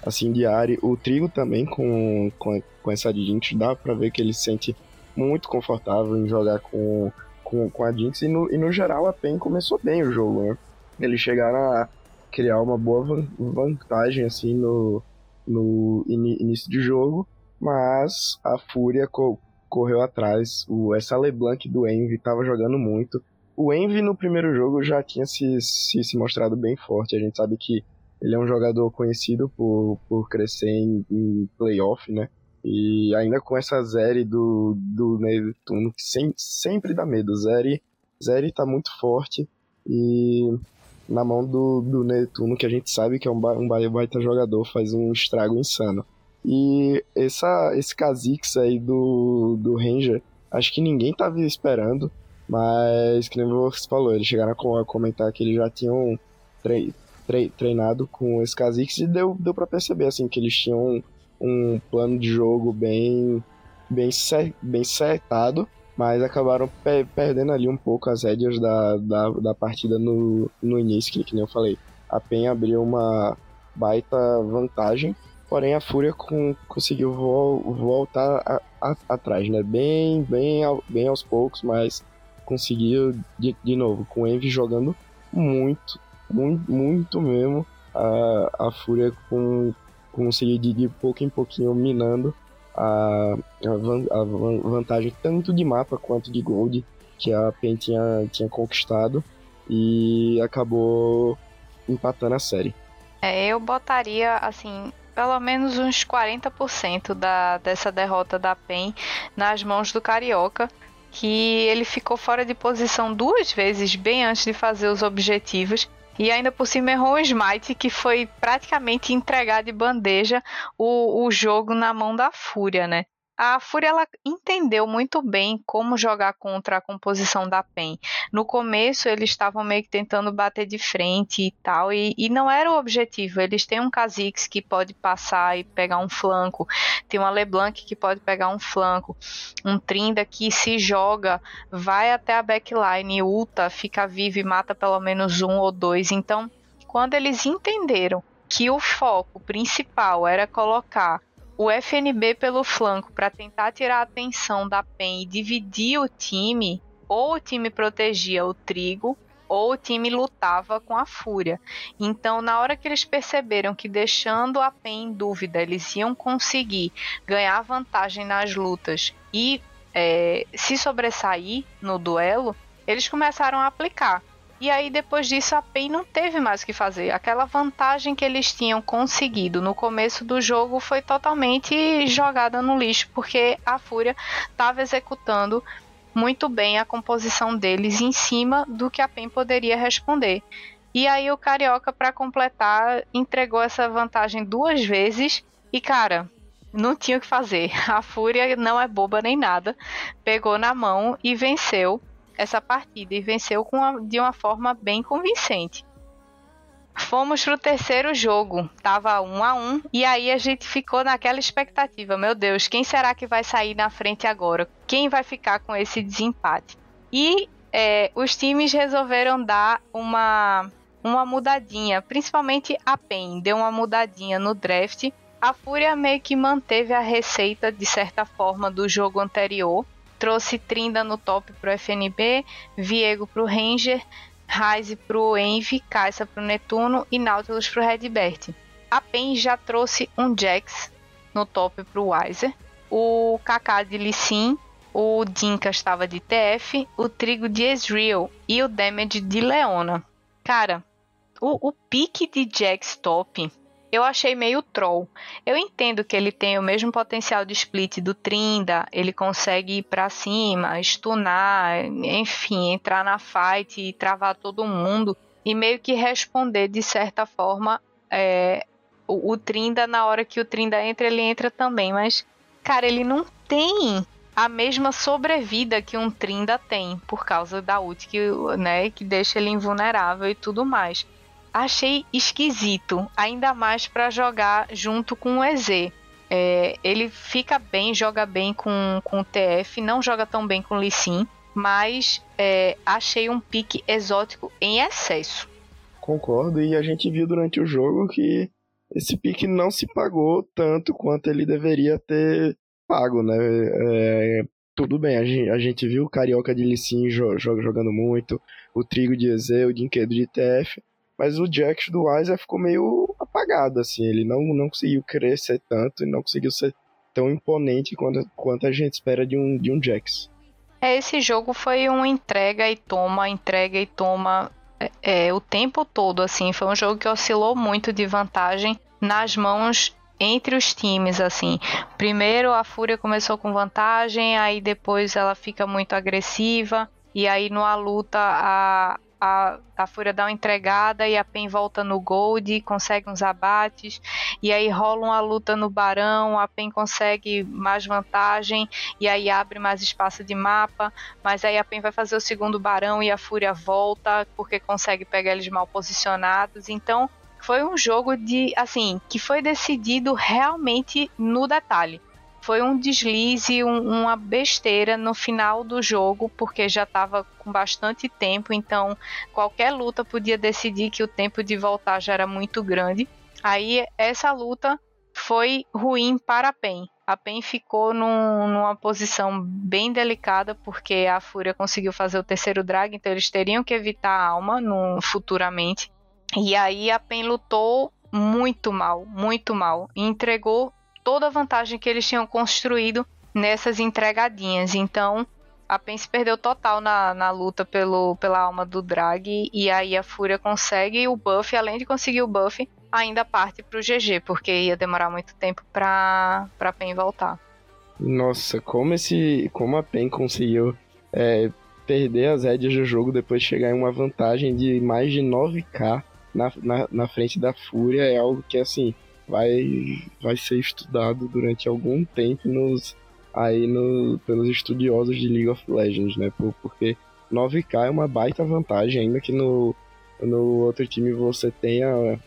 assim, de área. O Trigo também com, com, com essa Jinx, dá pra ver que ele se sente muito confortável em jogar com, com, com a Jinx. E no, e no geral a PEN começou bem o jogo, né? Eles chegaram a criar uma boa vantagem, assim, no, no in, início de jogo. Mas a Fúria co correu atrás. O, essa LeBlanc do Envy tava jogando muito. O Envy no primeiro jogo já tinha se, se, se mostrado bem forte. A gente sabe que ele é um jogador conhecido por, por crescer em, em playoff, né? E ainda com essa Zeri do, do Netuno, que sem, sempre dá medo. Zeri, Zeri tá muito forte e na mão do, do Netuno, que a gente sabe que é um, um baita jogador, faz um estrago insano. E essa, esse Kha'Zix aí do, do Ranger, acho que ninguém tava esperando, mas que nem você falou, eles chegaram a comentar que eles já tinham treinado com esse Kha'Zix e deu, deu para perceber assim que eles tinham um, plano de jogo bem bem, cer bem setado, mas acabaram pe perdendo ali um pouco as rédeas da, da, da partida no, no início, que, que nem eu falei. A PEN abriu uma baita vantagem, porém a Fúria com, conseguiu vo voltar atrás, né? Bem, bem, bem aos poucos, mas conseguiu de, de novo, com o Envy jogando muito, muito, muito mesmo a, a Fúria com, conseguir de, pouco em pouquinho minando a, a, a, vantagem tanto de mapa quanto de gold que a PEN tinha, tinha conquistado e acabou empatando a série. É, eu botaria assim pelo menos uns 40% da, dessa derrota da PEN nas mãos do Carioca, que ele ficou fora de posição duas vezes bem antes de fazer os objetivos E ainda por cima errou um smite que foi praticamente entregar de bandeja o, o jogo na mão da Fúria, né? A Fúria ela entendeu muito bem como jogar contra a composição da PEN. No começo eles estavam meio que tentando bater de frente e tal, e, e não era o objetivo. Eles têm um Kha'Zix que pode passar e pegar um flanco, tem uma LeBlanc que pode pegar um flanco, um Trinda que se joga, vai até a backline, ulta, fica vivo e mata pelo menos um ou dois. Então, quando eles entenderam que o foco principal era colocar o FNB pelo flanco para tentar tirar a atenção da PEN e dividir o time, ou o time protegia o trigo, ou o time lutava com a fúria. Então, na hora que eles perceberam que deixando a PEN em dúvida, eles iam conseguir ganhar vantagem nas lutas e é, se sobressair no duelo, eles começaram a aplicar. E aí, depois disso, a PEN não teve mais o que fazer. Aquela vantagem que eles tinham conseguido no começo do jogo foi totalmente jogada no lixo, porque a Fúria estava executando muito bem a composição deles em cima do que a PEN poderia responder. E aí o Carioca, para completar, entregou essa vantagem duas vezes e, cara, não tinha o que fazer. A Fúria não é boba nem nada. Pegou na mão e venceu essa partida e venceu com de uma forma bem convincente. Fomos pro terceiro jogo, tava um a um, e aí a gente ficou naquela expectativa, meu Deus, quem será que vai sair na frente agora? Quem vai ficar com esse desempate? E é, os times resolveram dar uma, uma mudadinha, principalmente a PEN deu uma mudadinha no draft. A Fúria meio que manteve a receita, de certa forma, do jogo anterior, trouxe Trinda no top pro FNB, Viego pro Ranger, Ryze pro Envy, Caixa pro Netuno e Nautilus pro Redbert. A PEN já trouxe um Jax no top pro Wiser, o Kaká de Lissin, o Dinka estava de TF, o Trigo de Ezreal e o Damage de Leona. Cara, o, o pique de Jax top eu achei meio troll. Eu entendo que ele tem o mesmo potencial de split do Trinda, ele consegue ir para cima, stunar, enfim, entrar na fight e travar todo mundo e meio que responder de certa forma é, o, o Trinda na hora que o Trinda entra, ele entra também, mas cara, ele não tem a mesma sobrevida que um Trinda tem por causa da ult que, né, que deixa ele invulnerável e tudo mais achei esquisito, ainda mais para jogar junto com o EZ. É, ele fica bem, joga bem com, com o TF, não joga tão bem com o Lee Sin, mas é, achei um pique exótico em excesso. Concordo, e a gente viu durante o jogo que esse pique não se pagou tanto quanto ele deveria ter pago, né? É, tudo bem, a gente, a gente, viu o Carioca de Lissin jogando muito, o Trigo de EZ, o Dinquedo de TF, mas o Jax do Weiser ficou meio apagado, assim. Ele não, não conseguiu crescer tanto e não conseguiu ser tão imponente quanto, quanto a gente espera de um, de um Jax. É, esse jogo foi uma entrega e toma, entrega e toma é, é, o tempo todo, assim. Foi um jogo que oscilou muito de vantagem nas mãos entre os times, assim. Primeiro a Fúria começou com vantagem, aí depois ela fica muito agressiva, e aí numa luta a, a, a Fúria dá uma entregada e a Pen volta no Gold, consegue uns abates, e aí rola uma luta no Barão, a Pen consegue mais vantagem, e aí abre mais espaço de mapa, mas aí a Pen vai fazer o segundo Barão e a Fúria volta, porque consegue pegar eles mal posicionados, então foi um jogo de, assim, que foi decidido realmente no detalhe foi um deslize, um, uma besteira no final do jogo, porque já estava com bastante tempo, então qualquer luta podia decidir que o tempo de voltar já era muito grande. Aí essa luta foi ruim para a PEN. A PEN ficou num, numa posição bem delicada, porque a Fúria conseguiu fazer o terceiro drag, então eles teriam que evitar a alma no, futuramente. E aí a PEN lutou muito mal, muito mal. Entregou toda a vantagem que eles tinham construído nessas entregadinhas. Então, a Pence perdeu total na, na luta pelo, pela alma do Drag. E aí a Fúria consegue o buff. Além de conseguir o buff, ainda parte pro GG, porque ia demorar muito tempo pra, pra Pen voltar. Nossa, como esse. Como a Pen conseguiu é, perder as rédeas do jogo depois de chegar em uma vantagem de mais de 9k na, na, na frente da Fúria é algo que, assim, vai, vai ser estudado durante algum tempo nos, aí no, pelos estudiosos de League of Legends, né? Por, porque 9k é uma baita vantagem, ainda que no, no outro time você tenha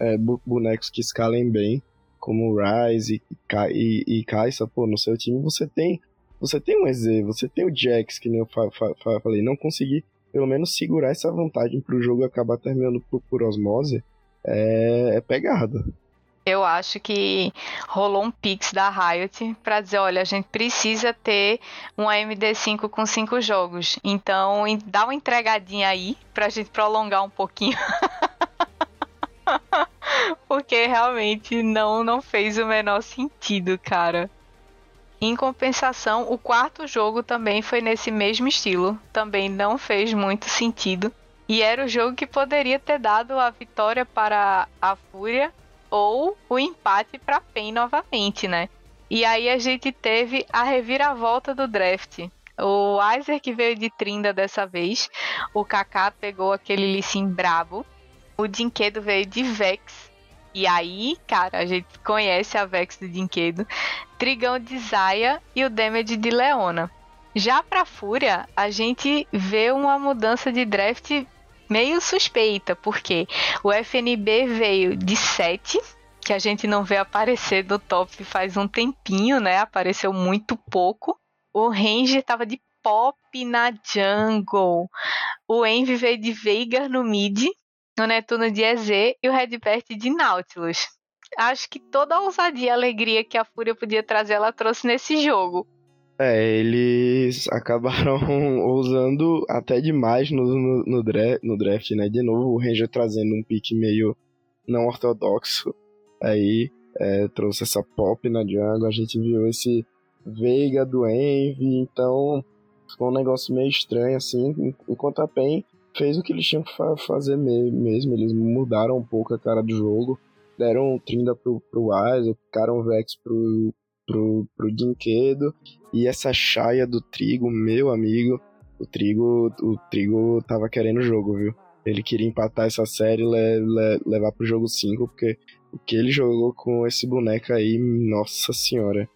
é, bonecos que escalem bem, como Ryze e, e, e Kai'Sa, pô, no seu time você tem você tem um EZ, você tem o Jax, que nem eu fa fa falei, não conseguir pelo menos segurar essa vantagem pro jogo acabar terminando por, por osmose é, é pegada. Eu acho que rolou um pix da Riot para dizer, olha, a gente precisa ter um AMD5 com cinco jogos. Então, dá uma entregadinha aí pra gente prolongar um pouquinho. Porque realmente não não fez o menor sentido, cara. Em compensação, o quarto jogo também foi nesse mesmo estilo, também não fez muito sentido. E era o jogo que poderia ter dado a vitória para a Fúria ou o empate para PEN novamente, né? E aí a gente teve a reviravolta do draft. O Isaac veio de Trinda dessa vez. O Kaká pegou aquele Lissim brabo. O Dinquedo veio de Vex. E aí, cara, a gente conhece a Vex do Dinquedo. Trigão de Zaya e o Damage de Leona. Já pra Fúria, a gente vê uma mudança de draft meio suspeita, porque o FNB veio de 7, que a gente não vê aparecer do top faz um tempinho, né? Apareceu muito pouco. O Ranger tava de pop na jungle. O Envy veio de Veigar no mid, o Netuno de EZ e o Redbert de Nautilus. Acho que toda a ousadia e alegria que a Fúria podia trazer, ela trouxe nesse jogo. É, eles acabaram ousando até demais no, no, no, draft, no draft, né? De novo, o Ranger trazendo um pique meio não ortodoxo. Aí é, trouxe essa pop na jungle, a gente viu esse Veiga do Envy, então ficou um negócio meio estranho, assim. Enquanto a PEN fez o que eles tinham que fa fazer mesmo, eles mudaram um pouco a cara do jogo, deram Trinda pro, pro Isaac, ficaram Vex pro, pro, pro Dinquedo. E essa chaia do Trigo, meu amigo, o Trigo, o Trigo tava querendo o jogo, viu? Ele queria empatar essa série e le, le, levar pro jogo 5, porque o que ele jogou com esse boneco aí, nossa senhora.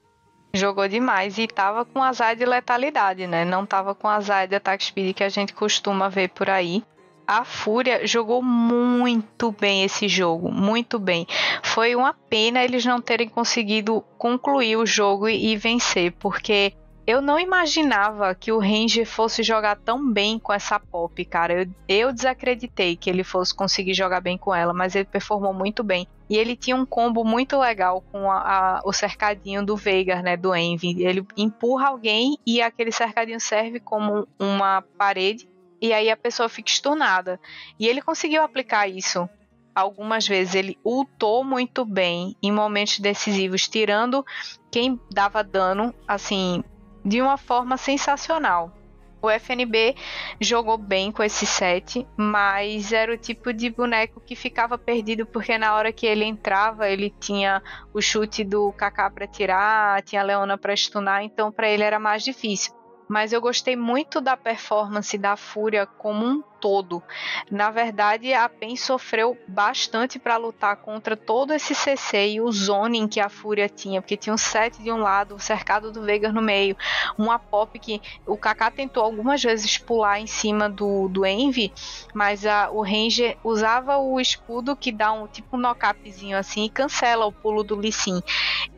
Jogou demais e tava com azar de letalidade, né? Não tava com azar de attack speed que a gente costuma ver por aí a Fúria jogou muito bem esse jogo, muito bem. Foi uma pena eles não terem conseguido concluir o jogo e, vencer, porque eu não imaginava que o Ranger fosse jogar tão bem com essa pop, cara. Eu, eu, desacreditei que ele fosse conseguir jogar bem com ela, mas ele performou muito bem. E ele tinha um combo muito legal com a, a, o cercadinho do Veigar, né? Do Envy. Ele empurra alguém e aquele cercadinho serve como uma parede e aí a pessoa fica estunada. E ele conseguiu aplicar isso algumas vezes. Ele ultou muito bem em momentos decisivos, tirando quem dava dano, assim, de uma forma sensacional. O FNB jogou bem com esse set, mas era o tipo de boneco que ficava perdido porque na hora que ele entrava, ele tinha o chute do Kaká para tirar, tinha a Leona para stunar, então para ele era mais difícil mas eu gostei muito da performance da Fúria como um todo. Na verdade, a PEN sofreu bastante para lutar contra todo esse CC e o zoning que a Fúria tinha, porque tinha um set de um lado, o cercado do Veigar no meio, uma pop que o Kaká tentou algumas vezes pular em cima do, do Envy, mas a, o Ranger usava o escudo que dá um tipo um knockupzinho assim e cancela o pulo do Lee Sin.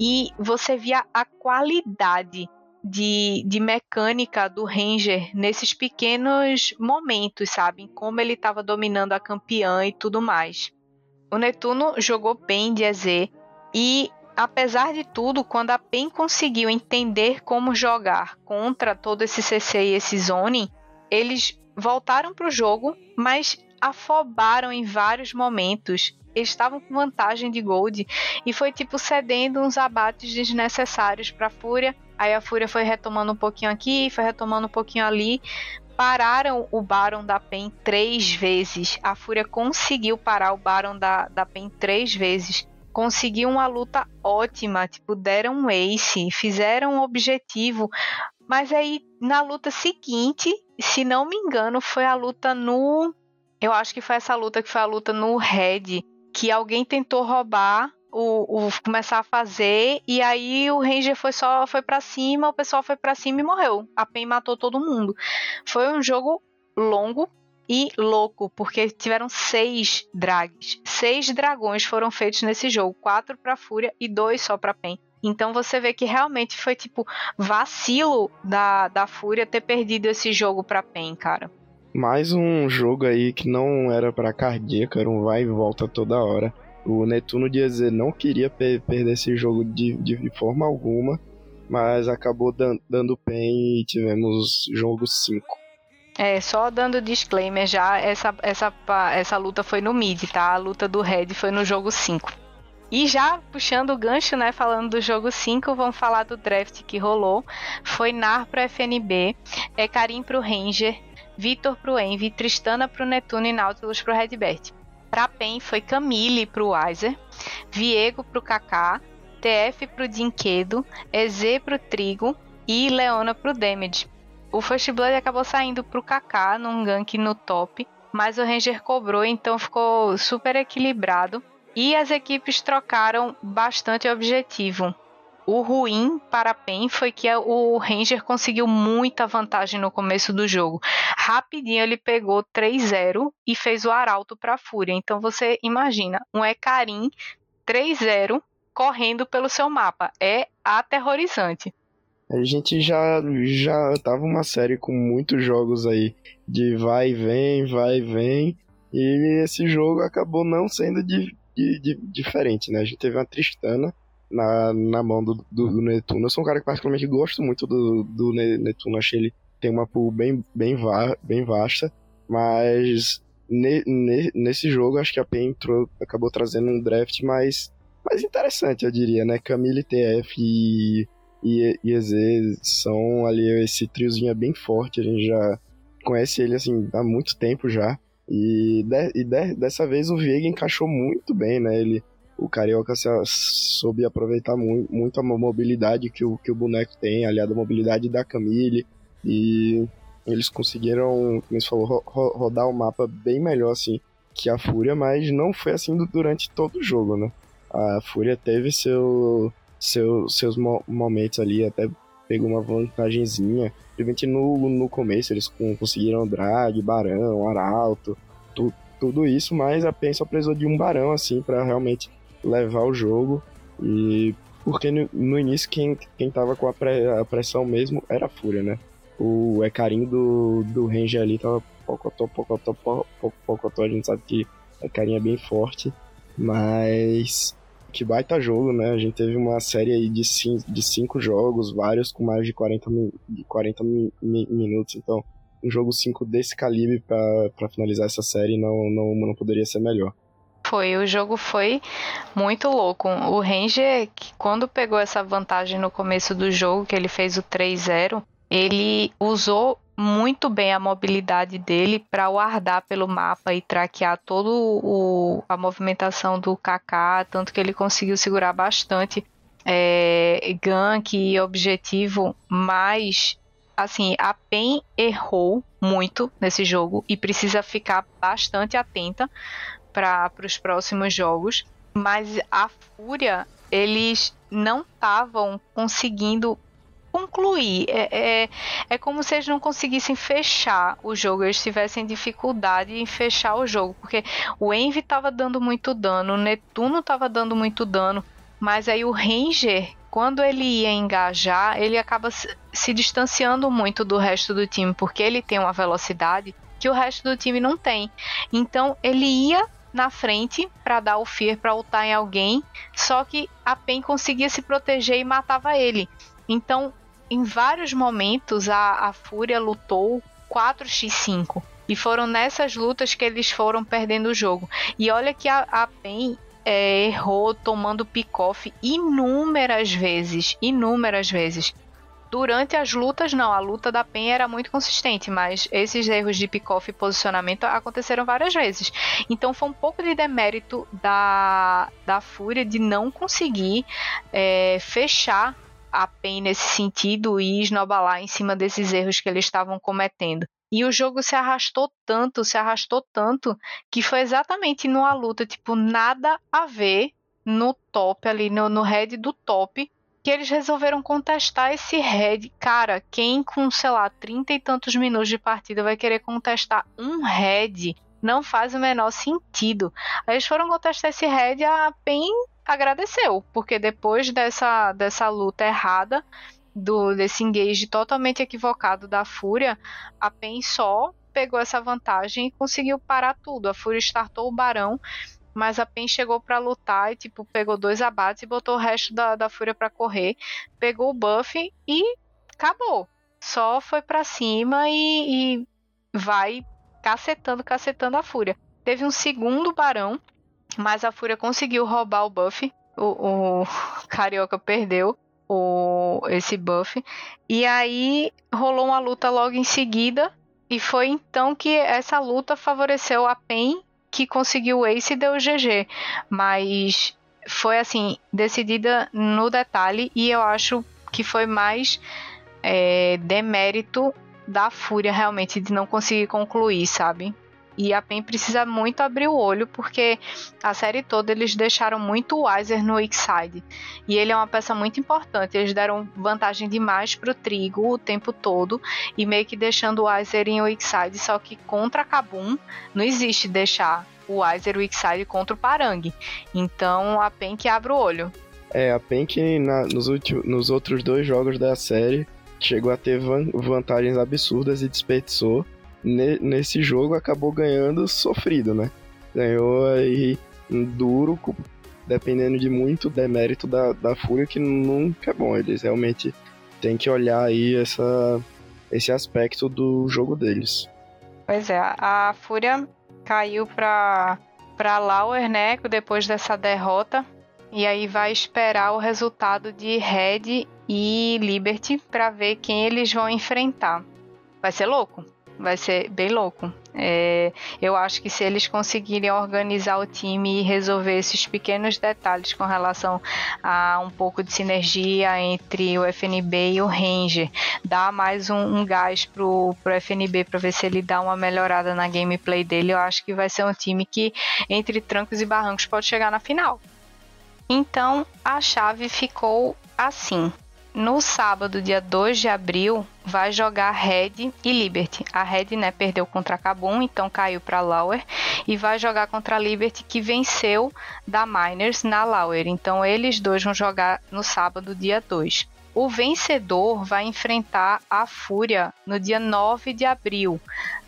E você via a qualidade de, de mecânica do Ranger nesses pequenos momentos, sabe? Como ele estava dominando a campeã e tudo mais. O Netuno jogou bem de EZ e, apesar de tudo, quando a PEN conseguiu entender como jogar contra todo esse CC e esse zoning, eles voltaram para o jogo, mas afobaram em vários momentos. Estavam com vantagem de gold e foi tipo cedendo uns abates desnecessários para Fúria Aí a Fúria foi retomando um pouquinho aqui, foi retomando um pouquinho ali. Pararam o Baron da PEN três vezes. A Fúria conseguiu parar o Baron da, da PEN três vezes. Conseguiu uma luta ótima, tipo, deram um ace, fizeram um objetivo Mas aí, na luta seguinte, se não me engano, foi a luta no. Eu acho que foi essa luta que foi a luta no Red, que alguém tentou roubar o, o, começar a fazer e aí o Ranger foi só foi para cima, o pessoal foi para cima e morreu. A Pen matou todo mundo. Foi um jogo longo e louco, porque tiveram seis drags. Seis dragões foram feitos nesse jogo, quatro para Fúria e dois só para Pen. Então você vê que realmente foi tipo vacilo da, da Fúria ter perdido esse jogo para Pen, cara. Mais um jogo aí que não era para cardíaco, era um vai e volta toda hora. O Netuno dizer não queria per perder esse jogo de, de forma alguma, mas acabou dan dando pen e tivemos jogo 5. É, só dando disclaimer já, essa, essa, essa luta foi no mid, tá? A luta do Red foi no jogo 5. E já puxando o gancho, né, falando do jogo 5, vamos falar do draft que rolou. Foi Nar pro FNB, é Karim pro Ranger, Vitor pro Envy, Tristana pro Netuno e Nautilus pro Redbert. Pra PEN foi Camille pro Weiser, Viego pro Kaká, TF pro Dinquedo, EZ pro Trigo e Leona pro Damage. O First Blood acabou saindo pro Kaká num gank no top, mas o Ranger cobrou, então ficou super equilibrado. E as equipes trocaram bastante objetivo. O ruim para a PEN foi que o Ranger conseguiu muita vantagem no começo do jogo. Rapidinho ele pegou 3-0 e fez o arauto para a Fúria. Então você imagina, um Ecarim 3-0 correndo pelo seu mapa. É aterrorizante. A gente já já tava uma série com muitos jogos aí de vai e vem, vai e vem. E esse jogo acabou não sendo de, de, de diferente, né? A gente teve uma Tristana na, na mão do, do, do, Netuno. Eu sou um cara que particularmente gosto muito do, do Netuno, achei ele tem uma pool bem, bem, va bem vasta, mas ne, ne, nesse jogo acho que a PEN entrou, acabou trazendo um draft mais, mais interessante, eu diria, né? Camille, TF e, e, e EZ são ali esse triozinho é bem forte, a gente já conhece ele assim há muito tempo já. E, de, e de, dessa vez o Viega encaixou muito bem, né? Ele o Carioca soube aproveitar muito, muito a mobilidade que o, que o boneco tem, aliado à mobilidade da Camille, e eles conseguiram, como você falou, ro rodar o mapa bem melhor assim que a Fúria, mas não foi assim durante todo o jogo, né? A Fúria teve seu, seu, seus mo momentos ali, até pegou uma vantagenzinha. Principalmente no, no começo, eles conseguiram drag, barão, arauto, tu, tudo isso, mas a PEN só precisou de um barão, assim, para realmente levar o jogo. E porque no, no início quem, quem tava com a, a, pressão mesmo era a Fúria, né? O Ecarim do, do Ranger ali tava pocotó, pocotó, pocotó, a gente sabe que Ecarim é bem forte, mas que baita jogo, né? A gente teve uma série aí de cinco, de cinco jogos, vários com mais de 40, de 40 minutos, então um jogo 5 desse calibre para finalizar essa série não, não, não poderia ser melhor. Foi, o jogo foi muito louco. O Ranger, quando pegou essa vantagem no começo do jogo, que ele fez o 3-0, ele usou muito bem a mobilidade dele para guardar pelo mapa e traquear toda a movimentação do Kaká, tanto que ele conseguiu segurar bastante é, gank e objetivo, mas assim, a PEN errou muito nesse jogo e precisa ficar bastante atenta para os próximos jogos, mas a Fúria eles não estavam conseguindo concluir. É, é, é, como se eles não conseguissem fechar o jogo, eles tivessem dificuldade em fechar o jogo, porque o Envy estava dando muito dano, o Netuno estava dando muito dano, mas aí o Ranger, quando ele ia engajar, ele acaba se distanciando muito do resto do time, porque ele tem uma velocidade que o resto do time não tem. Então ele ia na frente para dar o fear para ultar em alguém, só que a Pen conseguia se proteger e matava ele. Então, em vários momentos, a, a Fúria lutou 4x5. E foram nessas lutas que eles foram perdendo o jogo. E olha que a, a Pen é, errou tomando pick-off inúmeras vezes. Inúmeras vezes. Durante as lutas, não, a luta da Pen era muito consistente, mas esses erros de pick-off e posicionamento aconteceram várias vezes. Então foi um pouco de demérito da, da Fúria de não conseguir é, fechar a PEN nesse sentido e esnobalar em cima desses erros que eles estavam cometendo. E o jogo se arrastou tanto, se arrastou tanto, que foi exatamente numa luta, tipo, nada a ver no top ali, no, no head do top, que eles resolveram contestar esse head. Cara, quem com, sei lá, trinta e tantos minutos de partida vai querer contestar um head? Não faz o menor sentido. Aí eles foram contestar esse head a PEN agradeceu, porque depois dessa, dessa luta errada, do desse engage totalmente equivocado da Fúria, a PEN só pegou essa vantagem e conseguiu parar tudo. A Fúria startou o Barão, mas a PEN chegou para lutar e tipo pegou dois abates e botou o resto da, da Fúria para correr, pegou o buff e acabou. Só foi para cima e, e vai cacetando, cacetando a Fúria. Teve um segundo Barão mas a Fúria conseguiu roubar o buff. O, o Carioca perdeu o, esse buff. E aí rolou uma luta logo em seguida. E foi então que essa luta favoreceu a PEN, que conseguiu o Ace e deu o GG. Mas foi assim, decidida no detalhe. E eu acho que foi mais é, demérito da Fúria realmente de não conseguir concluir, sabe? E a PEN precisa muito abrir o olho, porque a série toda eles deixaram muito o Weiser no weak side. E ele é uma peça muito importante. Eles deram vantagem demais pro Trigo o tempo todo. E meio que deixando o Weiser em weak side. Só que contra Kabum não existe deixar o Weiser weak side contra o Parang. Então a PEN que abre o olho. É, a PEN que na, nos, últimos, nos outros dois jogos da série chegou a ter van, vantagens absurdas e desperdiçou nesse jogo acabou ganhando sofrido, né? Ganhou aí duro, dependendo de muito demérito da, da Fúria, que nunca é bom. Eles realmente têm que olhar aí essa, esse aspecto do jogo deles. Pois é, a Fúria caiu para para Lauer, né, depois dessa derrota. E aí vai esperar o resultado de Red e Liberty para ver quem eles vão enfrentar. Vai ser louco vai ser bem louco. É, eu acho que se eles conseguirem organizar o time e resolver esses pequenos detalhes com relação a um pouco de sinergia entre o FNB e o Ranger, dar mais um, um gás pro, pro FNB para ver se ele dá uma melhorada na gameplay dele, eu acho que vai ser um time que, entre trancos e barrancos, pode chegar na final. Então a chave ficou assim. No sábado, dia 2 de abril, vai jogar Red e Liberty. A Red né, perdeu contra a Kabum, então caiu para Lauer. E vai jogar contra a Liberty, que venceu da Miners na Lauer. Então eles dois vão jogar no sábado, dia 2. O vencedor vai enfrentar a Fúria no dia 9 de abril,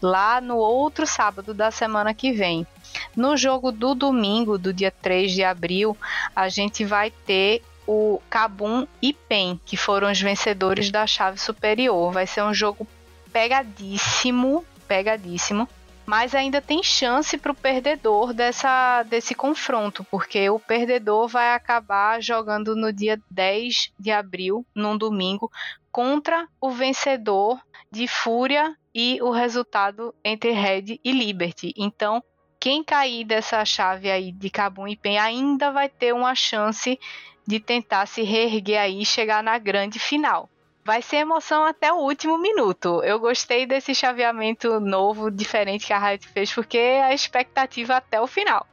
lá no outro sábado da semana que vem. No jogo do domingo, do dia 3 de abril, a gente vai ter o Kabum e Pen, que foram os vencedores da chave superior. Vai ser um jogo pegadíssimo, pegadíssimo. Mas ainda tem chance para o perdedor dessa, desse confronto, porque o perdedor vai acabar jogando no dia 10 de abril, num domingo, contra o vencedor de Fúria e o resultado entre Red e Liberty. Então, quem cair dessa chave aí de Kabum e Pen ainda vai ter uma chance de tentar se reerguer aí e chegar na grande final. Vai ser emoção até o último minuto. Eu gostei desse chaveamento novo, diferente que a Riot fez, porque é a expectativa até o final.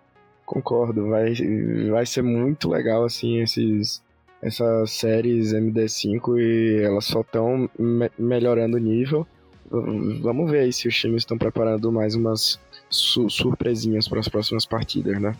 Concordo, vai, vai ser muito legal assim esses essas séries MD5 e elas só estão me melhorando o nível. Vamos ver aí se os times estão preparando mais umas su surpresinhas para as próximas partidas, né?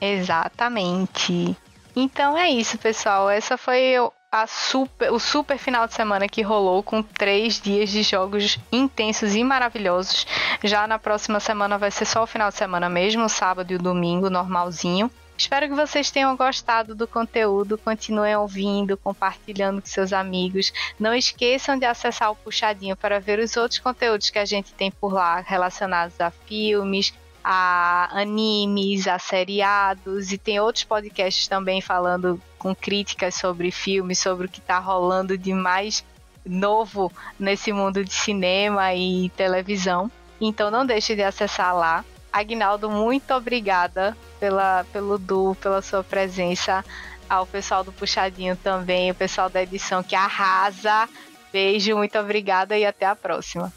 Exatamente. Então é isso, pessoal. Essa foi a super, o super final de semana que rolou com três dias de jogos intensos e maravilhosos. Já na próxima semana vai ser só o final de semana mesmo, sábado e domingo, normalzinho. Espero que vocês tenham gostado do conteúdo, continuem ouvindo, compartilhando com seus amigos. Não esqueçam de acessar o Puxadinho para ver os outros conteúdos que a gente tem por lá relacionados a filmes, a animes, a seriados e tem outros podcasts também falando com críticas sobre filmes, sobre o que está rolando de mais novo nesse mundo de cinema e televisão. Então não deixe de acessar lá. Agnaldo, muito obrigada pela, pelo Du, pela sua presença ao pessoal do Puxadinho também, o pessoal da edição que arrasa. Beijo, muito obrigada e até a próxima.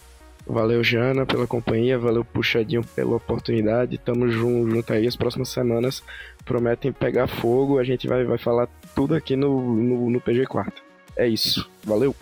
Valeu, Jana, pela companhia. Valeu, Puxadinho, pela oportunidade. Tamo junto, junto aí. As próximas semanas prometem pegar fogo. A gente vai, vai falar tudo aqui no, no, no PG4. É isso. Valeu!